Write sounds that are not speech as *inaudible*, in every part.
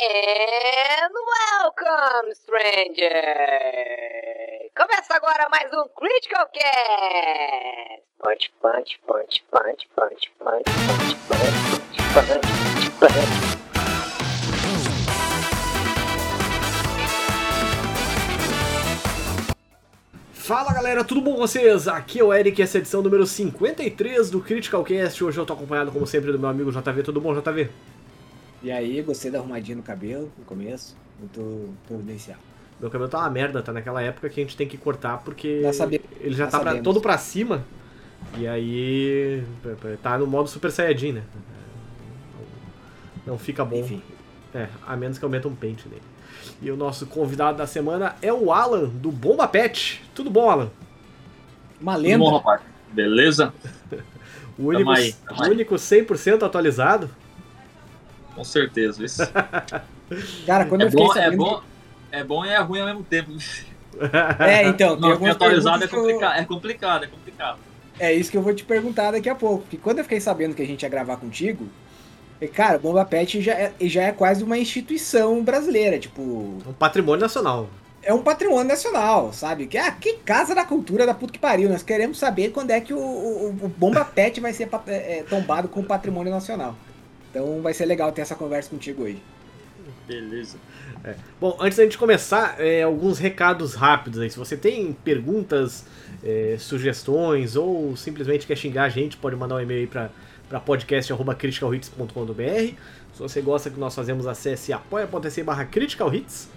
And welcome, stranger! Começa agora mais um Critical Cast! Punch, punch, punch, punch, punch, punch, punch, punch, punch, punch. Fala galera, tudo bom com vocês? Aqui é o Eric, essa é a edição número 53 do Critical Cast. Hoje eu tô acompanhado, como sempre, do meu amigo JV. Tudo bom, JV? E aí, gostei da arrumadinha no cabelo no começo, muito providencial. Meu cabelo tá uma merda, tá naquela época que a gente tem que cortar porque Já sabe- ele já já tá pra- todo pra cima. E aí tá no modo Super Saiyajin, né? Não fica bom. Enfim. É, a menos que eu meta um pente nele. E o nosso convidado da semana é o Alan, do Bomba Pet. Tudo bom, Alan? Uma Tudo lenda. bom, rapaz? Beleza? *laughs* O único, aí, tamo aí. o único 100% atualizado. Com certeza. Isso. *laughs* Cara, quando É eu fiquei bom, é sabendo... bom, é bom e é ruim ao mesmo tempo. É, então, tem Não, atualizado é que eu- complicado, é complicado, é complicado. É isso que eu vou te perguntar daqui a pouco. Porque quando eu fiquei sabendo que a gente ia gravar contigo, cara, o Bomba Pet já é, já é quase uma instituição brasileira. Tipo, Um patrimônio nacional. é um patrimônio nacional, sabe? Que, ah, que casa da cultura da puta que pariu. Nós queremos saber quando é que o, o, o Bomba Pet vai ser é, é, tombado com patrimônio nacional. Então vai ser legal ter essa conversa contigo hoje. Beleza. Bom, antes da gente começar, é, alguns recados rápidos aí. Se você tem perguntas, é, sugestões ou simplesmente quer xingar a gente, pode mandar um e-mail aí pra, pra podcast.criticalhits.com.br. Se você gosta que nós fazemos, acesse apoia.se barra criticalhits.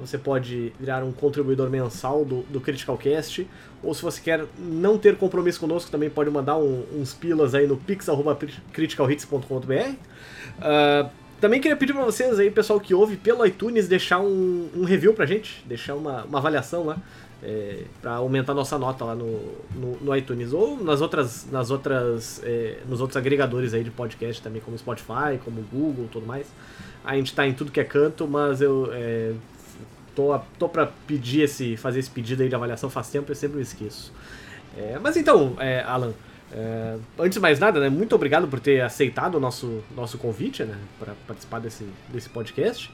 Você pode virar um contribuidor mensal do, do Critical Cast. Ou se você quer não ter compromisso conosco, também pode mandar um- uns pilas aí no pix.criticalhits.com.br. Ah, também queria pedir pra vocês aí, pessoal que ouve pelo iTunes, deixar um, um review pra gente, deixar uma, uma avaliação lá, é, pra aumentar nossa nota lá no, no, no iTunes, ou nas outras, nas outras, é, nos outros agregadores aí de podcast também, como Spotify, como Google tudo mais. A gente tá em tudo que é canto, mas eu é, tô, tô pra pedir esse, fazer esse pedido aí de avaliação faz tempo, eu sempre me esqueço. É, mas então, é, Alan, é, antes de mais nada, né, muito obrigado por ter aceitado o nosso, nosso convite, né, para participar desse, desse podcast.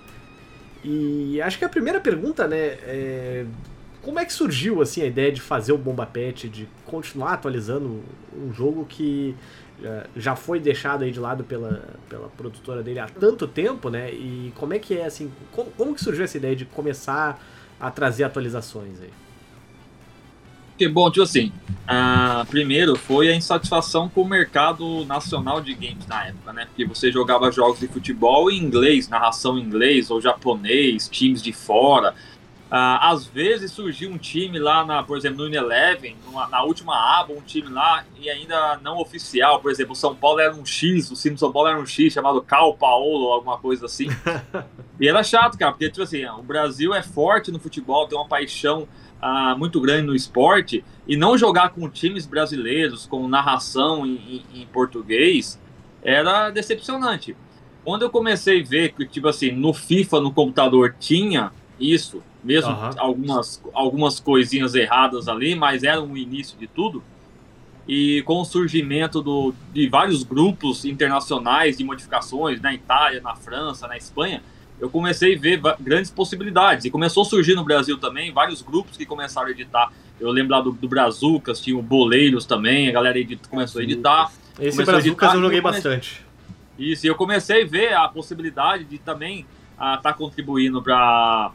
E acho que a primeira pergunta, né, é como é que surgiu assim a ideia de fazer o Bomba Pet, de continuar atualizando um jogo que já- já foi deixado aí de lado pela, pela produtora dele há tanto tempo, né? E como é que é assim, como, como que surgiu essa ideia de começar a trazer atualizações aí? Que bom, tipo assim, ah, primeiro foi a insatisfação com o mercado nacional de games na época, né? Porque você jogava jogos de futebol em inglês, narração em inglês ou japonês, times de fora. Ah, às vezes surgia um time lá, na, por exemplo, no Unileven, na última aba, um time lá e ainda não oficial. Por exemplo, o São Paulo era um X, o time do São Paulo era um X chamado Cal Paulo, alguma coisa assim. *laughs* e era chato, cara, porque, tipo assim, o Brasil é forte no futebol, tem uma paixão ah, muito grande no esporte, e não jogar com times brasileiros, com narração em, em- em português, era decepcionante. Quando eu comecei a ver que, tipo assim, no FIFA, no computador, tinha isso, mesmo Aham. algumas, algumas coisinhas erradas ali, mas era o início de tudo. E com o surgimento do, de vários grupos internacionais de modificações na Itália, na França, na Espanha, eu comecei a ver grandes possibilidades. E começou a surgir no Brasil também vários grupos que começaram a editar. Eu lembro lá do, do Brazucas, tinha o Boleiros também, a galera edit- começou a editar. Esse Brazucas eu joguei eu come- bastante. Isso, e eu comecei a ver a possibilidade de também estar contribuindo para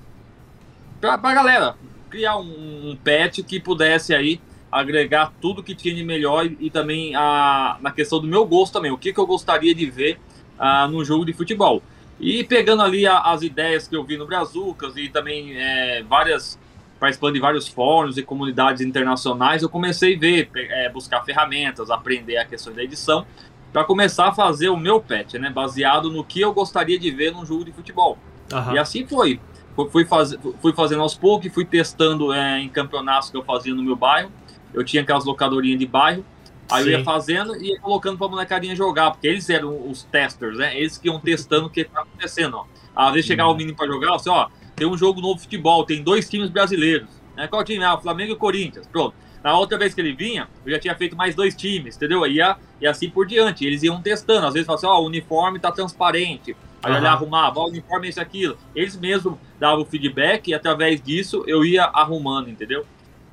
a galera criar um, um pet que pudesse aí agregar tudo que tinha de melhor e, e também a, na questão do meu gosto também, o que, que eu gostaria de ver ah, no jogo de futebol. E pegando ali a- as ideias que eu vi no Brazucas e também é, várias participando de vários fóruns e comunidades internacionais, eu comecei a ver, é, buscar ferramentas, aprender a questão da edição para começar a fazer o meu pet, né, baseado no que eu gostaria de ver num jogo de futebol. Aham. E assim foi. Fui, fui, faz, fui fazendo aos poucos, fui testando é, em campeonatos que eu fazia no meu bairro. Eu tinha aquelas locadorinhas de bairro. Aí eu Sim. ia fazendo e ia colocando pra molecadinha jogar, porque eles eram os testers, né? Eles que iam testando o que tá acontecendo, ó. Às vezes chegava o menino pra jogar, assim, ó, tem um jogo novo de futebol, tem dois times brasileiros. Né? Qual time? Ah, Flamengo e Corinthians. Pronto. Na outra vez que ele vinha, eu já tinha feito mais dois times, entendeu? E, ia, e assim por diante. Eles iam testando. Às vezes falavam assim, ó, o uniforme tá transparente. Aí Aham. ele arrumava, ó, o uniforme é esse aquilo. Eles mesmos davam o feedback e através disso eu ia arrumando, entendeu?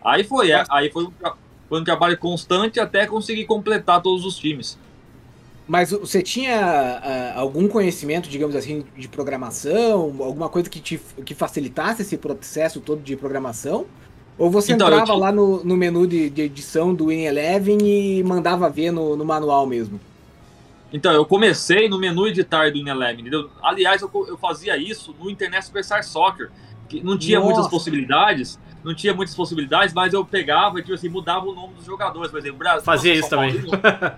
Aí foi, é, aí foi um, foi um trabalho constante até conseguir completar todos os times. Mas você tinha ah, algum conhecimento, digamos assim, de programação? Alguma coisa que te que facilitasse esse processo todo de programação? Ou você Então, entrava tinha- lá no, no menu de, de edição do Win Eleven e mandava ver no, no manual mesmo? Então, eu comecei no menu editar do Ineleven, entendeu? Aliás, eu, eu fazia isso no Internet Superstar Soccer, que não tinha Nossa. muitas possibilidades, não tinha muitas possibilidades, mas eu pegava e, tipo assim, mudava o nome dos jogadores, por exemplo, o Brasil... Fazia isso também.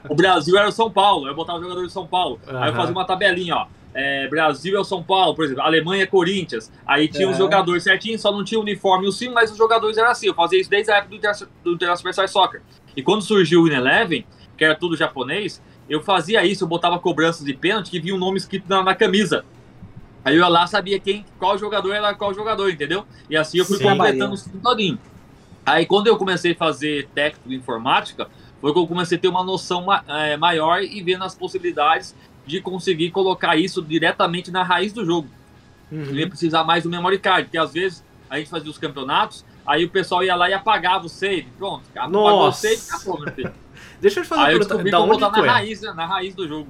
O Brasil era o São Paulo, eu botava o jogador de São Paulo. Aí eu fazia uma tabelinha, ó. É, Brasil é o São Paulo, por exemplo, Alemanha é Corinthians. Aí tinha os É. jogadores certinho, só não tinha o uniforme e o sim, mas os jogadores eram assim. Eu fazia isso desde a época do Inter- do International Superstar Soccer. E quando surgiu o Ineleven, que era tudo japonês, eu fazia isso, eu botava cobranças de pênalti que vinha um nome escrito na, na camisa. Aí eu ia lá, sabia quem, qual jogador era qual jogador, entendeu? E assim eu fui Sim. completando o time todinho. Aí quando eu comecei a fazer técnico de informática, foi que eu comecei a ter uma noção eh, maior e vendo as possibilidades de conseguir colocar isso diretamente na raiz do jogo. Eu ia precisar mais do memory card, porque às vezes a gente fazia os campeonatos, aí o pessoal ia lá e apagava o save. Pronto, apagou o Nossa. save, acabou, meu filho. *laughs* Deixa eu te fazer uma Aí eu pergunta. descobri Da onde tu na é? raiz, né? Na raiz do jogo.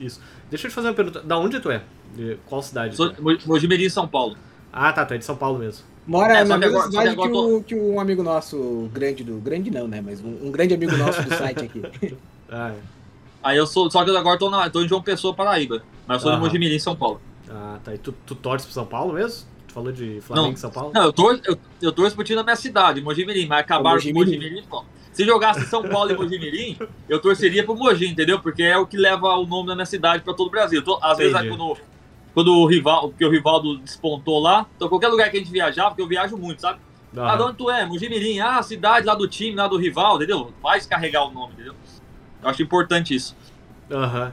Isso. Deixa eu te fazer uma pergunta. Da onde tu é? De qual cidade? Sou é? Mo- Mojimirim, São Paulo. Ah, tá. Tu é de São Paulo mesmo. Mora É, na que mesma agora- cidade que, o, que um amigo nosso, grande do. Grande não, né? Mas um, um grande amigo nosso do site aqui. *laughs* Ah, é. Aí eu sou, só que eu agora tô, na, tô em João Pessoa, Paraíba. Mas eu sou Aham. de Mojimirim, São Paulo. Ah, tá. E tu, tu torce pro São Paulo mesmo? Tu falou de Flamengo Não. e São Paulo? Não, eu torço, eu, eu torço pro time da minha cidade, Mojimirim, mas acabaram com Mojimirim. Mojimirim, pô. Se jogasse São Paulo e Mojimirim, eu torceria pro Mogi, entendeu? Porque é o que leva o nome da minha cidade pra todo o Brasil. Tô- às vezes, Entendi. quando, quando o rival, porque o Rivaldo despontou lá, então qualquer lugar que a gente viajar, porque eu viajo muito, sabe? Ah, de Aham. onde tu é? Mojimirim, ah, cidade lá do time, lá do rival, entendeu? Faz carregar o nome, entendeu? Eu acho importante isso. Aham.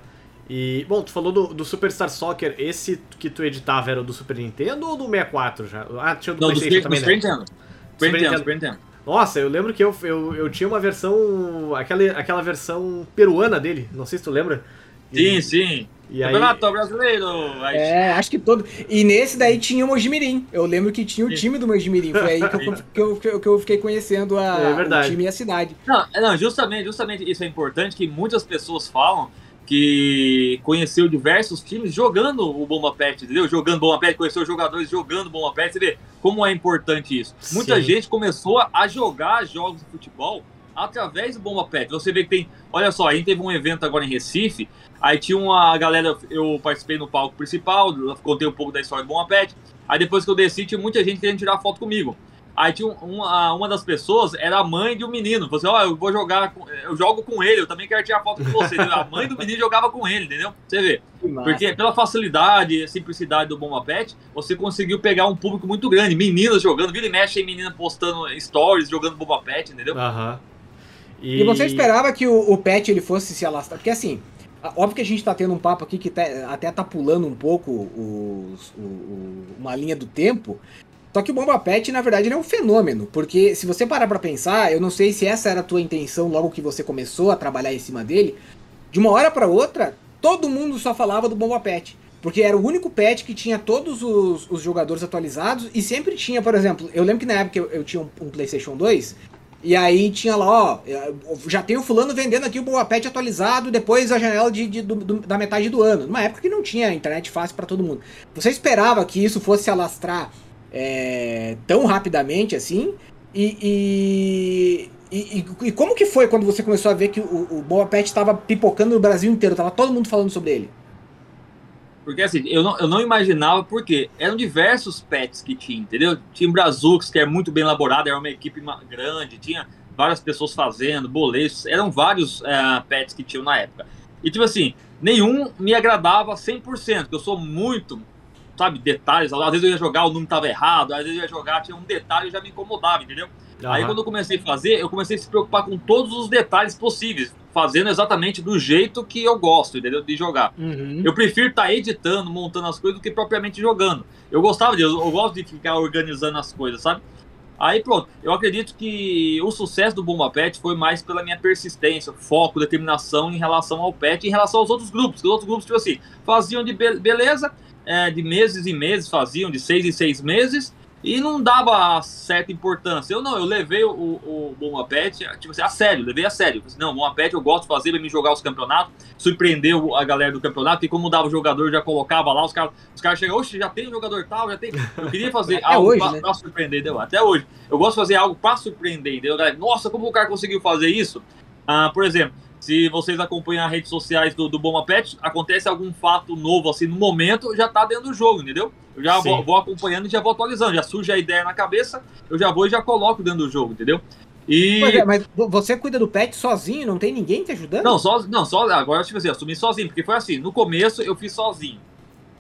E, bom, tu falou do, do Superstar Soccer. Esse que tu editava era do Super Nintendo ou do 64 já? Ah, tinha do Não, do PlayStation Super também, Super né? Nintendo. Super Super Nintendo, Nintendo. Super Nintendo. Nossa, eu lembro que eu, eu, eu tinha uma versão. Aquela, aquela versão peruana dele. Não sei se tu lembra. Sim, sim. E aí, Campeonato brasileiro. Aí, É, acho que todo. E nesse daí tinha o Mojimirim. Eu lembro que tinha o Sim. time do Mojimirim. Foi aí que eu, *laughs* que eu, que eu, que eu fiquei conhecendo a, É verdade. o time e a cidade. Não, é, não, justamente, justamente isso é importante, que muitas pessoas falam que conheceu diversos times jogando o Bomba Pet, entendeu? Jogando Bomba Pet, conheceu jogadores jogando Bomba Pet, você vê como é importante isso. Muita Sim. gente começou a jogar jogos de futebol através do Bomba Pet. Você vê que tem, olha só, a gente teve um evento agora em Recife, aí tinha uma galera, eu participei no palco principal, contei um pouco da história do Bomba Pet, aí depois que eu desci tinha muita gente querendo tirar foto comigo. Aí tinha um- uma, uma das pessoas, era a mãe de um menino. Você, ó, eu vou jogar, com- eu jogo com ele, eu também quero tirar foto com você. a mãe do menino jogava com ele, entendeu? Você vê. Porque pela facilidade e simplicidade do Bomba Pet, você conseguiu pegar um público muito grande. Meninas jogando, vira e mexe, tem menina postando stories, jogando Bomba Pet, entendeu? Aham. E você esperava que o, o Pet ele fosse se alastrar? Porque assim, óbvio que a gente tá tendo um papo aqui que tá- até tá pulando um pouco os- o- o- uma linha do tempo. Só que o Bomba Pet, na verdade, ele é um fenômeno. Porque se você parar pra pensar, eu não sei se essa era a tua intenção logo que você começou a trabalhar em cima dele. De uma hora pra outra, todo mundo só falava do Bomba Pet. Porque era o único pet que tinha todos os, os jogadores atualizados e sempre tinha, por exemplo, eu lembro que na época eu, eu tinha um, um PlayStation 2 e aí tinha lá, ó, já tem o fulano vendendo aqui o Boa Pet atualizado depois a janela de, de- do- do- da metade do ano. Numa época que não tinha internet fácil pra todo mundo. Você esperava que isso fosse se alastrar é, tão rapidamente assim? E, e, e, e como que foi quando você começou a ver que o, o Boa Pet estava pipocando no Brasil inteiro? Tava todo mundo falando sobre ele. Porque assim, eu não, eu não imaginava porque eram diversos pets que tinha, entendeu? Tinha Brazux, que é muito bem elaborado, era uma equipe grande, tinha várias pessoas fazendo, boletos, eram vários eh, pets que tinham na época. E tipo assim, nenhum me agradava 100%, porque eu sou muito, sabe, detalhes, às vezes eu ia jogar, o número tava errado, às vezes eu ia jogar, tinha um detalhe e já me incomodava, entendeu? Aí Aham. quando eu comecei a fazer, eu comecei a se preocupar com todos os detalhes possíveis, fazendo exatamente do jeito que eu gosto, entendeu? De jogar. Eu prefiro estar editando, montando as coisas do que propriamente jogando. Eu gostava disso, eu gosto de ficar organizando as coisas, sabe? Aí pronto, eu acredito que o sucesso do Bomba Pet foi mais pela minha persistência, foco, determinação em relação ao pet, em relação aos outros grupos. Os outros grupos, tipo assim, faziam de be beleza, é, de meses em meses, faziam de seis em seis meses, e não dava certa importância. Eu não, eu levei o, o Bomba Pet, tipo assim, a sério, levei a sério. Assim, não, Bomba Pet eu gosto de fazer, vai me jogar os campeonatos, surpreendeu a galera do campeonato, e como dava o jogador, já colocava lá, os caras os cara chegam, oxe, já tem um jogador tal, já tem. Eu queria fazer algo hoje, pra, né? surpreender? Até hoje. Eu gosto de fazer algo pra surpreender, entendeu? Nossa, como o cara conseguiu fazer isso? Ah, por exemplo, se vocês acompanham as redes sociais do, do Bomba Pet, acontece algum fato novo assim no momento, já tá dentro do jogo, entendeu? Eu já vou, vou acompanhando e já vou atualizando. Já surge a ideia na cabeça, eu já vou e já coloco dentro do jogo, entendeu? E. Pois é, mas vo- você cuida do pet sozinho, não tem ninguém te ajudando? Não, só, não, só agora tipo assim, assumi sozinho, porque foi assim, no começo eu fiz sozinho.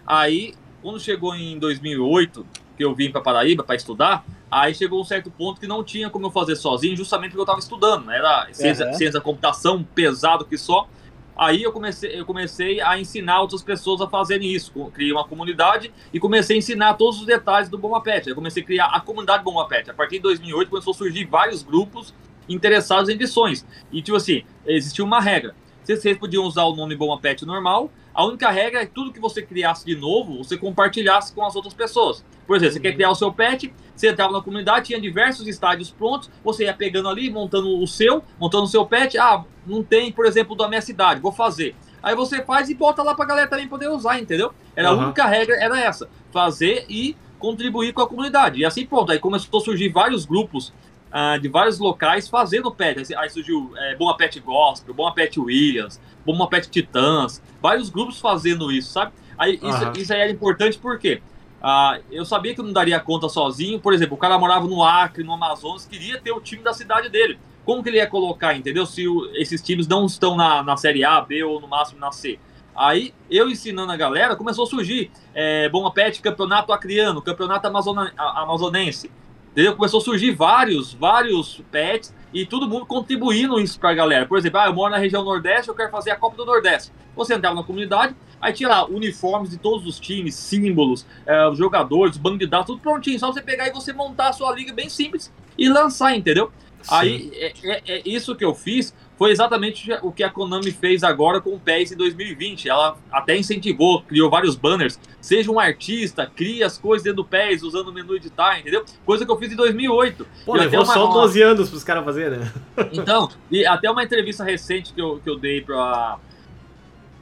Aí, quando chegou em 2008, que eu vim para Paraíba para estudar, aí chegou um certo ponto que não tinha como eu fazer sozinho, justamente porque eu estava estudando, né? Era ciência, Aham. ciência da computação, pesado que só. Aí eu comecei, eu comecei a ensinar outras pessoas a fazerem isso. Criei uma comunidade e comecei a ensinar todos os detalhes do Bomba Pet. Eu comecei a criar a comunidade Bomba Pet. A partir de 2008 começou a surgir vários grupos interessados em edições. E tipo assim, existia uma regra. Vocês vocês podiam usar o nome Bomba Pet normal. A única regra é que tudo que você criasse de novo, você compartilhasse com as outras pessoas. Por exemplo, você quer criar o seu pet, você entrava na comunidade, tinha diversos estádios prontos, você ia pegando ali, montando o seu, montando o seu pet. Ah, não tem, por exemplo, da minha cidade, vou fazer. Aí você faz e bota lá pra galera também poder usar, entendeu? Era Aham. A única regra era essa, fazer e contribuir com a comunidade. E assim pronto, aí começou a surgir vários grupos ah, de vários locais fazendo pet. Aí, surgiu é, Bomba Pet Gospel, Bomba Pet Williams, Bomba Pet Titãs, vários grupos fazendo isso, sabe? Aí isso, Aham. isso aí era importante porque ah, eu sabia que eu não daria conta sozinho. Por exemplo, o cara morava no Acre, no Amazonas, queria ter o time da cidade dele. Como que ele ia colocar, entendeu? Se o- esses times não estão na, na Série A, B ou no máximo na C. Aí, eu ensinando a galera, começou a surgir é, Bomba Pet, Campeonato Acriano, Campeonato Amazona- Amazonense. Entendeu? Começou a surgir vários, vários pets e todo mundo contribuindo isso pra galera. Por exemplo, ah, eu moro na região Nordeste, eu quero fazer a Copa do Nordeste. Você entrava na comunidade, aí tinha lá uniformes de todos os times, símbolos, é, os jogadores, banco de dados, tudo prontinho. Só você pegar e você montar a sua liga bem simples e lançar, entendeu? Aí, é, é- é isso que eu fiz foi exatamente o que a Konami fez agora com o PES em 2020. Ela até incentivou, criou vários banners. Seja um artista, crie as coisas dentro do PES, usando o menu editar, entendeu? Coisa que eu fiz em 2008. Pô, E levou uma- só uma- 12 anos pros caras fazerem, né? Então, e até uma entrevista recente que eu, que eu dei pra.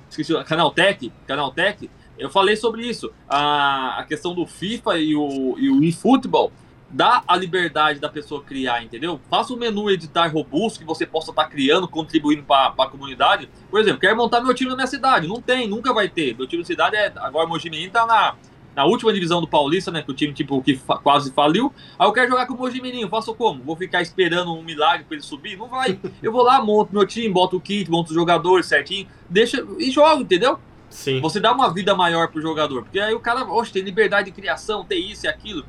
Esqueci, Canaltech, Canaltech, eu falei sobre isso. A, a questão do FIFA e o, e o eFootball dá a liberdade da pessoa criar, entendeu? Faça um menu editar robusto que você possa estar criando, contribuindo para a comunidade. Por exemplo, quero montar meu time na minha cidade. Não tem, nunca vai ter. Meu time na cidade é. Agora o Mogi Mirim tá na, na última divisão do Paulista, né? Que o time tipo, que fa- quase faliu. Aí eu quero jogar com o Mogi Mirim, faço como? Vou ficar esperando um milagre para ele subir? Não vai. *laughs* Eu vou lá, monto meu time, boto o kit, monto os jogadores certinho, deixa e jogo, entendeu? Sim. Você dá uma vida maior pro jogador. Porque aí o cara, oxe, tem liberdade de criação, tem isso e aquilo.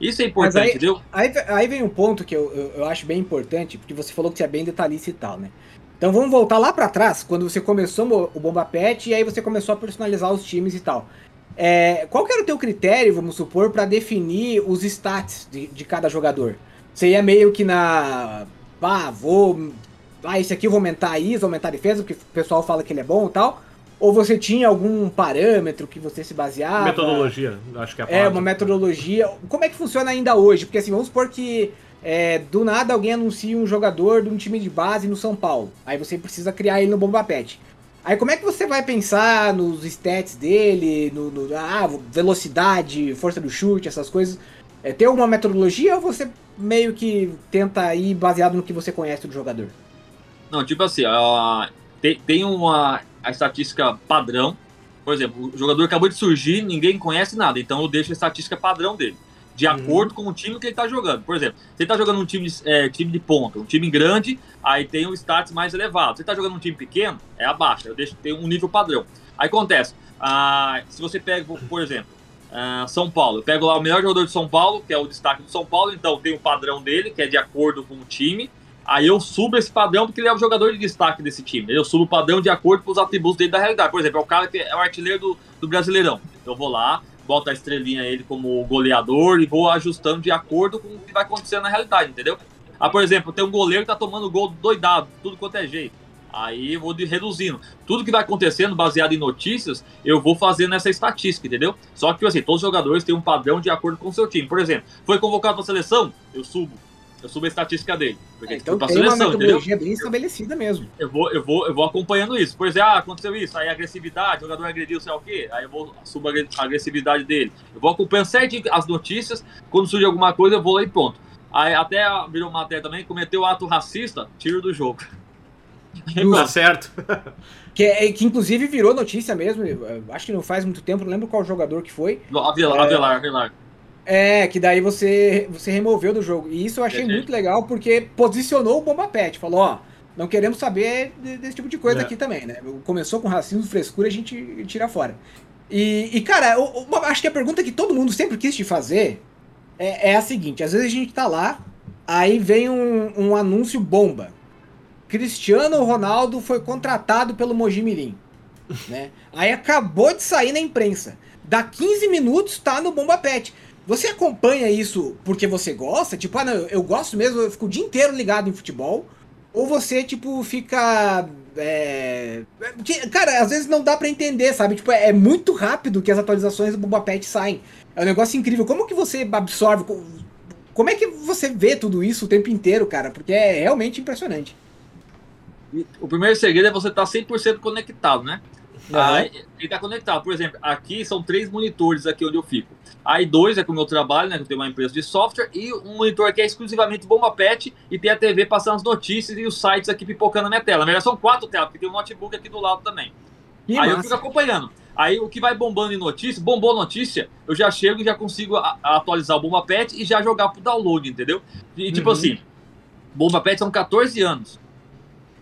Isso é importante, aí- entendeu? Aí, aí vem um ponto que eu, eu, eu acho bem importante, porque você falou que você é bem detalhista e tal, né? Então vamos voltar lá pra trás, quando você começou o Bomba Pet e aí você começou a personalizar os times e tal. É, qual que era o teu critério, vamos supor, pra definir os stats de, de cada jogador? Você ia meio que na. Ah, vou. Ah, esse aqui eu vou aumentar isso, aumentar a defesa, porque o pessoal fala que ele é bom e tal. Ou você tinha algum parâmetro que você se baseava? Metodologia, acho que é a É, palavra. uma metodologia. Como é que funciona ainda hoje? Porque assim, vamos supor que é, do nada alguém anuncia um jogador de um time de base no São Paulo. Aí você precisa criar ele no Bomba Pet. Aí como é que você vai pensar nos stats dele, no, no- ah, velocidade, força do chute, essas coisas? É, tem alguma metodologia ou você meio que tenta ir baseado no que você conhece do jogador? Não, tipo assim, a- tem, tem uma a estatística padrão. Por exemplo, o jogador acabou de surgir, ninguém conhece nada, então eu deixo a estatística padrão dele. De Uhum. acordo com o time que ele tá jogando. Por exemplo, você tá jogando um time de, é, time de ponta, um time grande, aí tem o status mais elevado. Você tá jogando um time pequeno, é abaixo. Eu deixo ter um nível padrão. Aí acontece, ah, se você pega, por exemplo, ah, São Paulo, eu pego lá o melhor jogador de São Paulo, que é o destaque do São Paulo, então tem o padrão dele, que é de acordo com o time. Aí eu subo esse padrão porque ele é o jogador de destaque desse time. Eu subo o padrão de acordo com os atributos dele da realidade. Por exemplo, é o cara que é o artilheiro do, do Brasileirão. Eu vou lá, boto a estrelinha ele como goleador e vou ajustando de acordo com o que vai acontecendo na realidade, entendeu? Ah, por exemplo, tem um goleiro que tá tomando gol doidado, tudo quanto é jeito. Aí eu vou reduzindo. Tudo que vai acontecendo, baseado em notícias, eu vou fazendo essa estatística, entendeu? Só que, assim, todos os jogadores têm um padrão de acordo com o seu time. Por exemplo, foi convocado para seleção, eu subo. Eu subo a estatística dele. Porque É, então foi pra tem seleção, uma entendeu? metodologia bem estabelecida mesmo. Eu vou, eu, vou, eu vou acompanhando isso. Por exemplo, ah, aconteceu isso, aí agressividade, o jogador agrediu, sei lá o quê, aí eu vou subo a agre- a agressividade dele. Eu vou acompanhando certinho as notícias, quando surge alguma coisa, eu vou lá e pronto. Aí até virou matéria também, cometeu ato racista, tiro do jogo. *laughs* Tá certo. *laughs* Que, é- que inclusive virou notícia mesmo. Acho que não faz muito tempo, não lembro qual jogador que foi. Avelar, É. Avelar, Avelar. É, que daí você, você removeu do jogo. E isso eu achei Entendi. muito legal, porque posicionou o Bomba Pet. Falou, ó, não queremos saber de- desse tipo de coisa É. aqui também, né? Começou com racismo, frescura, a gente tira fora. E, e, cara, eu- eu acho que a pergunta que todo mundo sempre quis te fazer é, é a seguinte: às vezes a gente tá lá, aí vem um, um anúncio bomba. Cristiano Ronaldo foi contratado pelo Mojimirim. né? Aí acabou de sair na imprensa. Dá 15 minutos, tá no Bomba Pet. Você acompanha isso porque você gosta? Tipo, ah, não, eu, gosto mesmo, eu fico o dia inteiro ligado em futebol. Ou você, tipo, fica. é, cara, às vezes não dá pra entender, sabe? Tipo, é, muito rápido que as atualizações do Bomba Pet saem. É um negócio incrível. Como que você absorve? co- Como é que você vê tudo isso o tempo inteiro, cara? Porque é realmente impressionante. O primeiro segredo é você estar 100% conectado, né? Aí, ele tá conectado. Por exemplo, aqui são três monitores aqui onde eu fico. Aí dois é com o meu trabalho, né? Que eu tenho uma empresa de software, e um monitor que é exclusivamente Bomba Pet e tem a TV passando as notícias e os sites aqui pipocando na minha tela. Na verdade, são quatro telas, porque tem um notebook aqui do lado também. Que aí eu massa. fico acompanhando. Aí o que vai bombando em notícia, bombou notícia, eu já chego e já consigo a- a atualizar o Bomba Pet e já jogar pro download, entendeu? E tipo Uhum. assim, Bomba Pet são 14 anos.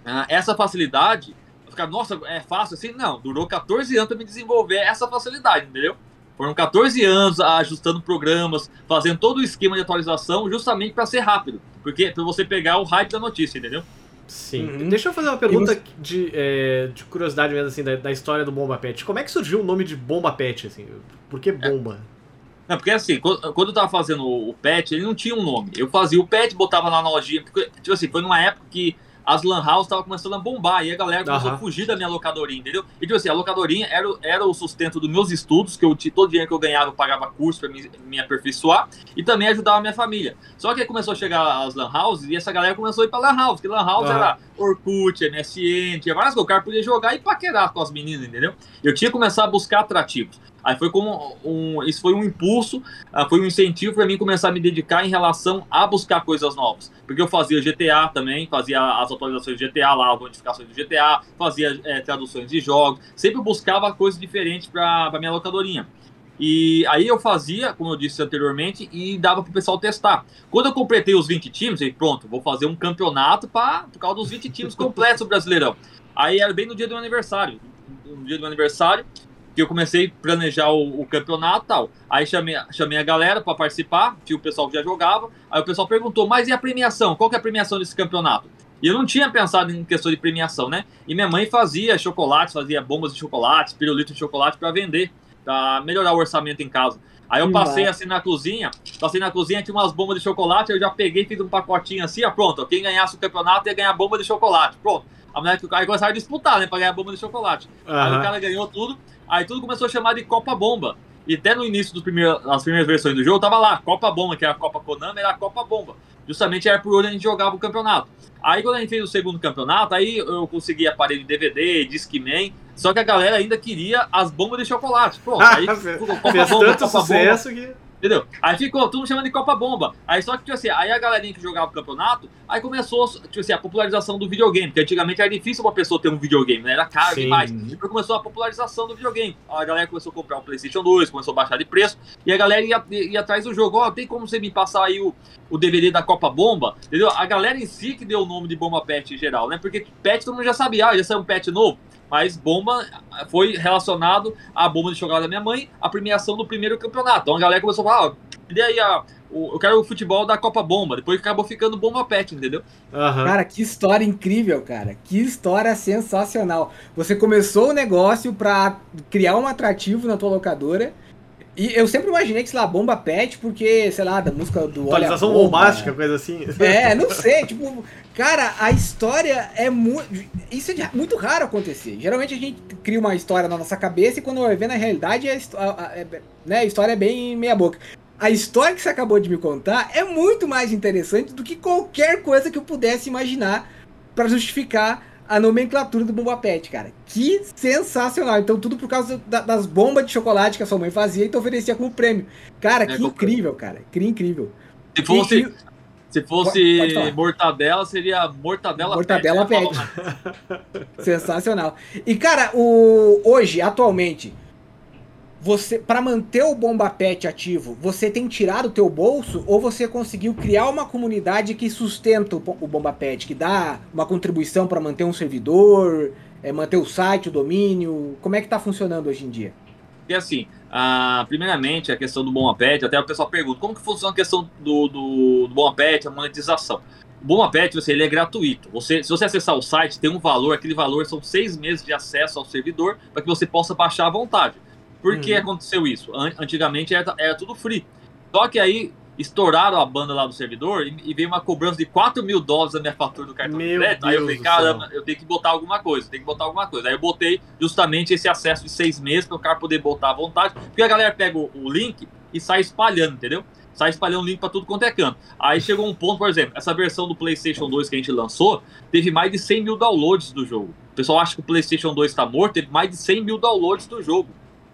Ah, essa facilidade, ficar, nossa, é fácil assim? Não, durou 14 anos para me desenvolver essa facilidade, entendeu? Foram 14 anos ajustando programas, fazendo todo o esquema de atualização, justamente para ser rápido. Porque para você pegar o hype da notícia, entendeu? Sim. Uhum. Deixa eu fazer uma pergunta você- de, é, de curiosidade mesmo, assim, da, da história do Bomba Pet. Como é que surgiu o nome de Bomba Pet, assim? Por que bomba? Não, porque assim, quando, quando eu tava fazendo o, o pet, ele não tinha um nome. Eu fazia o pet, botava na lojinha. Porque, tipo assim, foi numa época que as lan house estavam começando a bombar. E a galera começou Aham. a fugir da minha locadorinha, entendeu? E tipo assim, a locadorinha era, o- era o sustento dos meus estudos, que eu todo o dinheiro que eu ganhava, eu pagava curso pra me, me aperfeiçoar. E também ajudava a minha família. Só que aí começou a chegar as lan houses e essa galera começou a ir pra lan house. Que lan house Aham. era Orkut, MSN, tinha várias coisas. O cara podia jogar e paquerar com as meninas, entendeu? Eu tinha que começar a buscar atrativos. Aí foi como um, isso foi um impulso, ah, foi um incentivo para mim começar a me dedicar em relação a buscar coisas novas. Porque eu fazia GTA também, fazia as atualizações do GTA lá, as modificações do GTA, fazia eh, traduções de jogos, sempre buscava coisas diferentes para minha locadorinha. E aí eu fazia, como eu disse anteriormente, e dava pro pessoal testar. Quando eu completei os 20 times, eu pronto, vou fazer um campeonato pra, por causa dos 20 times completos do Brasileirão. Aí era bem no dia do meu aniversário. No dia do meu aniversário, que eu comecei a planejar o, o campeonato tal. Aí chamei, chamei a galera para participar, tinha o pessoal que já jogava. Aí o pessoal perguntou, mas e a premiação? Qual que é a premiação desse campeonato? E eu não tinha pensado em questão de premiação, né? E minha mãe fazia chocolates, fazia bombas de chocolates, pirulito de chocolate para vender, para melhorar o orçamento em casa. Aí eu Que passei assim na cozinha, passei na cozinha, tinha umas bombas de chocolate, eu já peguei, fiz um pacotinho assim, ó, pronto, ó, quem ganhasse o campeonato ia ganhar bomba de chocolate, pronto. A mulher, aí começaram a disputar, né, pra ganhar bomba de chocolate. Aí o cara ganhou tudo, aí tudo começou a chamar de Copa Bomba. E até no início das primeiras versões do jogo, tava lá, Copa Bomba, que era a Copa Konami, era a Copa Bomba. Justamente era por onde a gente jogava o campeonato. Aí quando a gente fez o segundo campeonato, aí eu consegui aparelho DVD, Discman, só que a galera ainda queria as bombas de chocolate. Pronto, aí *laughs* Copa Bomba, Copa Bomba. sucesso que. Entendeu? Aí ficou todo mundo chamando de Copa Bomba. Aí só que, tipo assim, aí a galerinha que jogava o campeonato, aí começou, tipo assim, a popularização do videogame, porque antigamente era difícil uma pessoa ter um videogame, né? Era caro Sim. demais. Depois começou a popularização do videogame. A galera começou a comprar o PlayStation 2, começou a baixar de preço, e a galera ia, ia atrás do jogo. Ó, tem como você me passar aí o, o DVD da Copa Bomba? Entendeu? A galera em si que deu o nome de Bomba Pet em geral, né? Porque Pet todo mundo já sabia, ah, já saiu um Pet novo. Mas bomba foi relacionado à bomba de chocolate da minha mãe, a premiação do primeiro campeonato. Então a galera começou a falar, ó, e aí o, eu quero o futebol da Copa Bomba. Depois acabou ficando bomba pet, entendeu? Aham. Cara, que história incrível, cara. Que história sensacional. Você começou o negócio pra criar um atrativo na tua locadora E eu sempre imaginei que, sei lá, bomba pet, porque, sei lá, da música do Atualização bombástica, coisa assim. É, não sei, tipo, cara, a história é muito. Isso é muito raro acontecer. Geralmente a gente cria uma história na nossa cabeça e quando vai ver na realidade a, a- a- é- né, a história é bem meia-boca. A história que você acabou de me contar é muito mais interessante do que qualquer coisa que eu pudesse imaginar pra justificar a nomenclatura do Bomba Pet, cara. Que sensacional. Então, tudo por causa da- das bombas de chocolate que a sua mãe fazia e te oferecia como prêmio. Cara, É, que incrível, cara. Que incrível. Se fosse, e- se fosse Pode- pode falar. mortadela, seria mortadela Mortadela pet. pet. *laughs* Sensacional. E cara, o hoje, atualmente, você para manter o Bomba Pet ativo, você tem tirado o teu bolso ou você conseguiu criar uma comunidade que sustenta o, o Bomba Pet, que dá uma contribuição para manter um servidor, é, manter o site, o domínio? Como é que tá funcionando hoje em dia? E assim, ah, primeiramente, a questão do Bom Pet, até o pessoal pergunta, como que funciona a questão do, do, do Bom Pet, a monetização? O Bom Pet, você, ele é gratuito. Você, se você acessar o site, tem um valor, aquele valor são seis meses de acesso ao servidor para que você possa baixar à vontade. Por que Uhum. aconteceu isso? An- Antigamente era, era tudo free. Só que aí estouraram a banda lá do servidor e, e veio uma cobrança de 4 mil dólares na minha fatura do cartão de Meu crédito. Aí eu Deus falei, caramba, eu tenho que botar alguma coisa, tenho que botar alguma coisa. Aí eu botei justamente esse acesso de seis meses para o cara poder botar à vontade, porque a galera pega o, o link e sai espalhando, entendeu? Sai espalhando o link para tudo quanto é canto. Aí chegou um ponto, por exemplo, essa versão do PlayStation 2 que a gente lançou teve mais de 100 mil downloads do jogo. O pessoal acha que o PlayStation 2 está morto, teve mais de 100 mil downloads do jogo.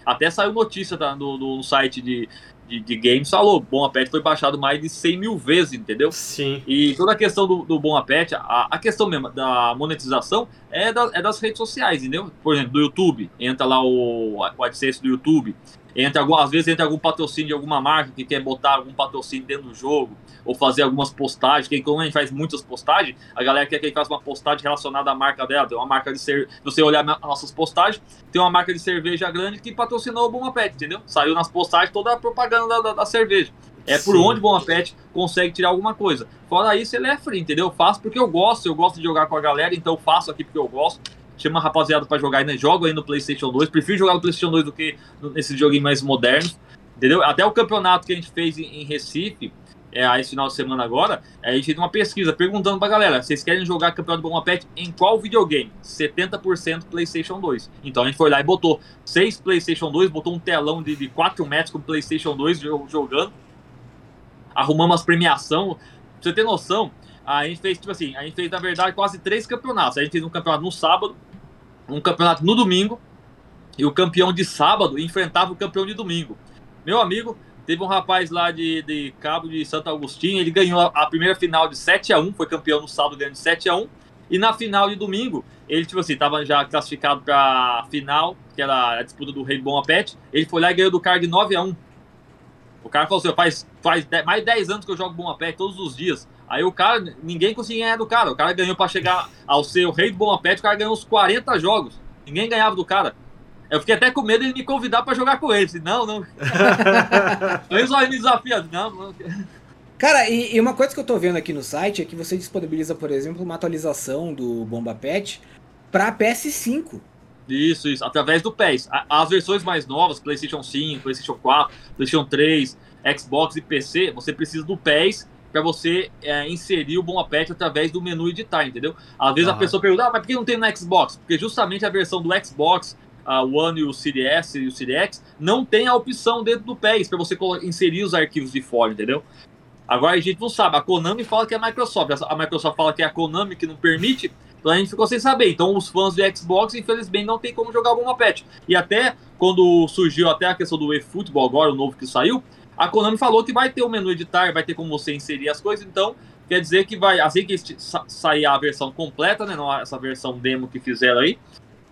Até saiu notícia tá, no, no site de, de, de games, falou, Bom Apet foi baixado mais de 100 mil vezes, entendeu? Sim. E toda a questão do, do Bom Apet, a, a questão mesmo da monetização é, da- é das redes sociais, entendeu? Por exemplo, do YouTube, entra lá o, o AdSense do YouTube, entra às vezes entra algum patrocínio de alguma marca que quer botar algum patrocínio dentro do jogo, ou fazer algumas postagens, que como a gente faz muitas postagens, a galera quer que a gente faça uma postagem relacionada à marca dela, tem uma marca de ser, se você olhar nossas postagens, tem uma marca de cerveja grande que patrocinou o Bom Apet, entendeu? Saiu nas postagens toda a propaganda da, da- da cerveja. É por Sim. onde o Bom Apet consegue tirar alguma coisa. Fora isso, ele é free, entendeu? Eu faço porque eu gosto, eu gosto de jogar com a galera, então eu faço aqui porque eu gosto. Chama a rapaziada pra jogar ainda, jogo aí no PlayStation 2. Prefiro jogar no PlayStation 2 do que nesses joguinhos mais modernos, entendeu? Até o campeonato que a gente fez em, em Recife, é, esse final de semana agora, a gente fez uma pesquisa perguntando pra galera: vocês querem jogar campeonato do Bom Pet em qual videogame? 70% PlayStation 2. Então a gente foi lá e botou seis PlayStation 2, botou um telão de, de 4 metros com PlayStation 2 jo- jogando arrumamos as premiação. Pra você ter noção, a gente fez, tipo assim, a gente fez, na verdade, quase três campeonatos. A gente fez um campeonato no sábado, um campeonato no domingo, e o campeão de sábado enfrentava o campeão de domingo. Meu amigo, teve um rapaz lá de, de Cabo de Santo Agostinho, ele ganhou a, primeira final de 7 a 1 foi campeão no sábado ganhando de 7 a 1 e na final de domingo, ele, tipo assim, tava já classificado pra final, que era a disputa do Rei Bom Apet, ele foi lá e ganhou do cara de 9 a 1 o cara falou assim, faz, faz de- mais de 10 anos que eu jogo Bom Apet todos os dias. Aí o cara, ninguém conseguia ganhar do cara. O cara ganhou pra chegar ao ser o rei Bom Apet, o cara ganhou uns 40 jogos. Ninguém ganhava do cara. Eu fiquei até com medo de ele me convidar pra jogar com ele. Eu não, não. *laughs* Ele só me desafia. Não, não. Cara, e, e uma coisa que eu tô vendo aqui no site é que você disponibiliza, por exemplo, uma atualização do Bomba Pet pra PS5. Isso, isso. Através do PES. A- As versões mais novas, PlayStation 5, PlayStation 4, PlayStation 3, Xbox e PC, você precisa do PES para você é, inserir o Bom Apet através do menu editar, entendeu? Às vezes a Ah. pessoa pergunta, ah, mas por que não tem no Xbox? Porque justamente a versão do Xbox, a One e o Series e o Series não tem a opção dentro do PES para você inserir os arquivos de fora, entendeu? Agora a gente não sabe. A Konami fala que é a Microsoft. A Microsoft fala que é a Konami que não permite. Então a gente ficou sem saber. Então os fãs de Xbox, infelizmente, não tem como jogar Bomba Pet. E até quando surgiu até a questão do eFootball agora, o novo que saiu, a Konami falou que vai ter o menu editar, vai ter como você inserir as coisas. Então quer dizer que vai, assim que sair a versão completa, né, não essa versão demo que fizeram aí,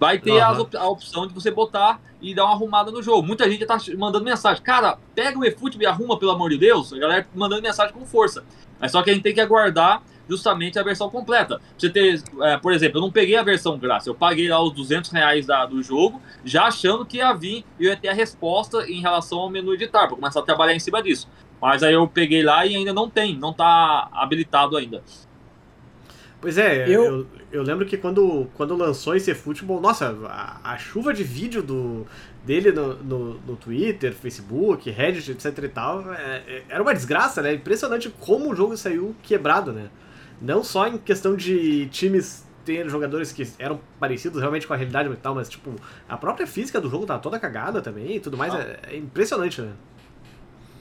vai ter as op- a opção de você botar e dar uma arrumada no jogo. Muita gente tá mandando mensagem. Cara, pega o eFootball e arruma, pelo amor de Deus. A galera mandando mensagem com força. Mas só que a gente tem que aguardar justamente a versão completa. Você ter, é, por exemplo, eu não peguei a versão grátis, eu paguei lá os 200 reais da- do jogo, já achando que ia vir e eu ia ter a resposta em relação ao menu editar, para começar a trabalhar em cima disso. Mas aí eu peguei lá e ainda não tem, não tá habilitado ainda. Pois é, Eu- eu, eu, lembro que quando, quando lançou esse futebol, nossa, a, a chuva de vídeo do, dele no, no, no, Twitter, Facebook, Reddit, etc e tal, é, é, era uma desgraça, né? Impressionante como o jogo saiu quebrado, né? Não só em questão de times ter jogadores que eram parecidos realmente com a realidade e tal, mas tipo, a própria física do jogo tá toda cagada também e tudo mais. Ah. É, é, impressionante, né?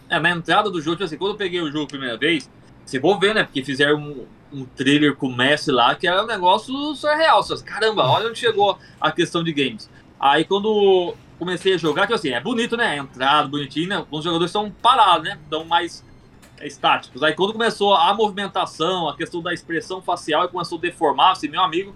É, na entrada do jogo, tipo assim, quando eu peguei o jogo a primeira vez, você vou ver, né? Porque fizeram um, um trailer com o Messi lá, que era um negócio surreal. Caramba, olha onde chegou a questão de games. Aí quando comecei a jogar, que assim, é bonito, né? Entrada, bonitinho, né? Os jogadores estão parados, né? Estão mais estáticos. Aí quando começou a movimentação, a questão da expressão facial, e começou a deformar, assim, meu amigo.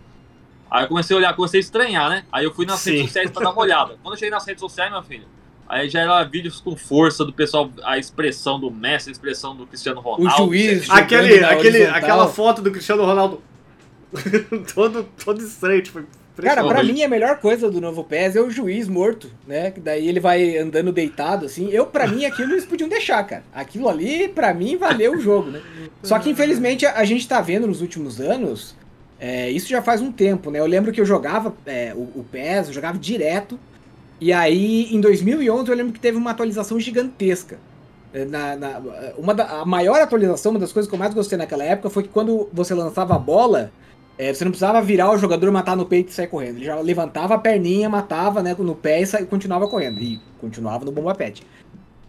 Aí eu comecei a olhar, comecei a estranhar, né? Aí eu fui nas Sim. redes sociais pra dar uma olhada. Quando eu cheguei nas redes sociais, meu filho, aí já era vídeos com força do pessoal, a expressão do Messi, a expressão do Cristiano Ronaldo. O juiz. Aquele, aquele, aquela foto do Cristiano Ronaldo *laughs* todo, todo estranho, tipo, Cara, pra mim a melhor coisa do novo PES é o juiz morto, né? Que daí ele vai andando deitado, assim. Eu, pra mim, aquilo eles podiam deixar, cara. Aquilo ali, pra mim, valeu o jogo, né? Só que, infelizmente, a gente tá vendo nos últimos anos, é, isso já faz um tempo, né? Eu lembro que eu jogava é, o, o PES, eu jogava direto. E aí, em 2011, eu lembro que teve uma atualização gigantesca. É, na, na, uma da, a maior atualização, uma das coisas que eu mais gostei naquela época foi que quando você lançava a bola, é, você não precisava virar o jogador, matar no peito e sair correndo. Ele já levantava a perninha, matava né, no pé e, e continuava correndo. E continuava no bomba pet.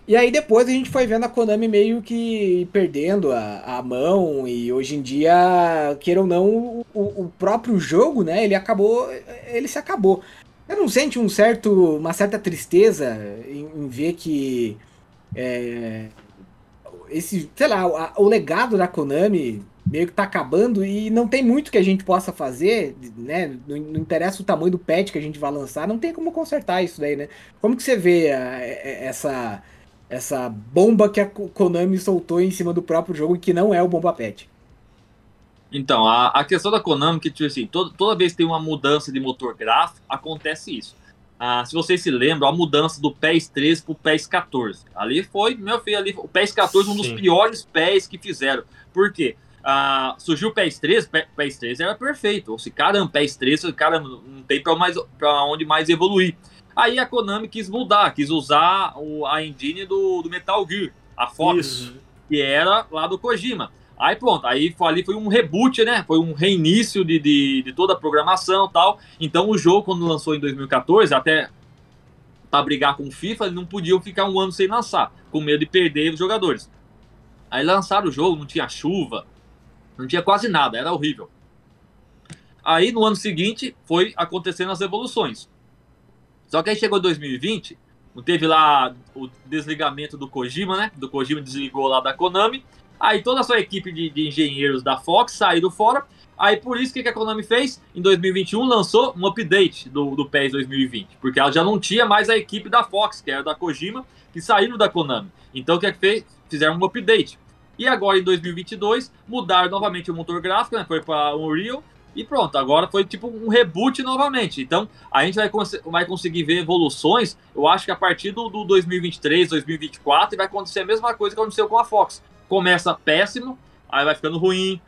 E aí depois a gente foi vendo a Konami meio que perdendo a, a mão. E hoje em dia, queira ou não, o, o próprio jogo, né? Ele acabou. Ele se acabou. Você não sente um certo, uma certa tristeza em, em ver que. É, esse, sei lá, o legado da Konami meio que tá acabando e não tem muito que a gente possa fazer, né? Não, não, interessa o tamanho do patch que a gente vai lançar, não tem como consertar isso daí, né? Como que você vê a, a, essa essa bomba que a Konami soltou em cima do próprio jogo e que não é o bomba patch? Então, a, a questão da Konami que tipo assim, toda, toda vez que tem uma mudança de motor gráfico, acontece isso. Ah, se vocês se lembram, a mudança do PES 13 pro PES 14. Ali foi, meu filho, ali, o PES 14 um dos piores PES que fizeram. Por quê? Uh, surgiu o PES 13, o PES 13 era perfeito. Ou se caramba, PES 13, cara, não tem para mais para onde mais evoluir. Aí a Konami quis mudar, quis usar o, a engine do, do Metal Gear, a Fox, Isso. que era lá do Kojima. Aí pronto, aí foi, ali foi um reboot, né? Foi um reinício de, de, de toda a programação tal. Então o jogo, quando lançou em 2014, até para brigar com o FIFA, não podiam ficar um ano sem lançar, com medo de perder os jogadores. Aí lançaram o jogo, não tinha chuva, não tinha quase nada, era horrível. Aí no ano seguinte foi acontecendo as evoluções. Só que aí chegou 2020, não teve lá o desligamento do Kojima, né? Do Kojima desligou lá da Konami. Aí toda a sua equipe de, de engenheiros da Fox saíram fora. Aí por isso que, a Konami fez? Em 2021 lançou um update do, do PES 2020. Porque ela já não tinha mais a equipe da Fox, que era da Kojima, que saíram da Konami. Então o que é que fez? Fizeram um update. E agora em 2022 mudaram novamente o motor gráfico, né? Foi para Unreal e pronto. Agora foi tipo um reboot novamente. Então a gente vai, cons vai conseguir ver evoluções. Eu acho que a partir do, do 2023, 2024 vai acontecer a mesma coisa que aconteceu com a Fox. Começa péssimo, aí vai ficando ruim,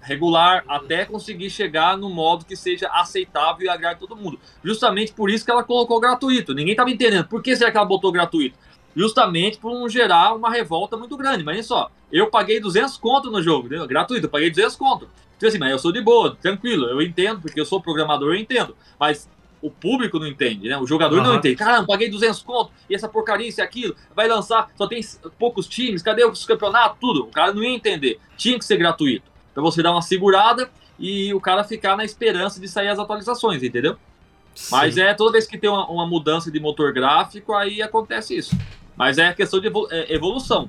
regular, até conseguir chegar no modo que seja aceitável e agrade todo mundo. Justamente por isso que ela colocou gratuito. Ninguém estava entendendo. Por que será que ela botou gratuito? justamente por não gerar uma revolta muito grande. Mas só, eu paguei 200 conto no jogo, entendeu? gratuito, eu paguei 200 conto. Então assim, mas eu sou de boa, tranquilo, eu entendo, porque eu sou programador, eu entendo. Mas o público não entende, né? O jogador uhum. não entende. Caramba, paguei 200 conto e essa porcaria, isso e aquilo, vai lançar, só tem poucos times, cadê os campeonatos, tudo. O cara não ia entender. Tinha que ser gratuito. Pra você dar uma segurada e o cara ficar na esperança de sair as atualizações, entendeu? Sim. Mas é toda vez que tem uma, uma, mudança de motor gráfico, aí acontece isso. Mas é questão de é, evolução.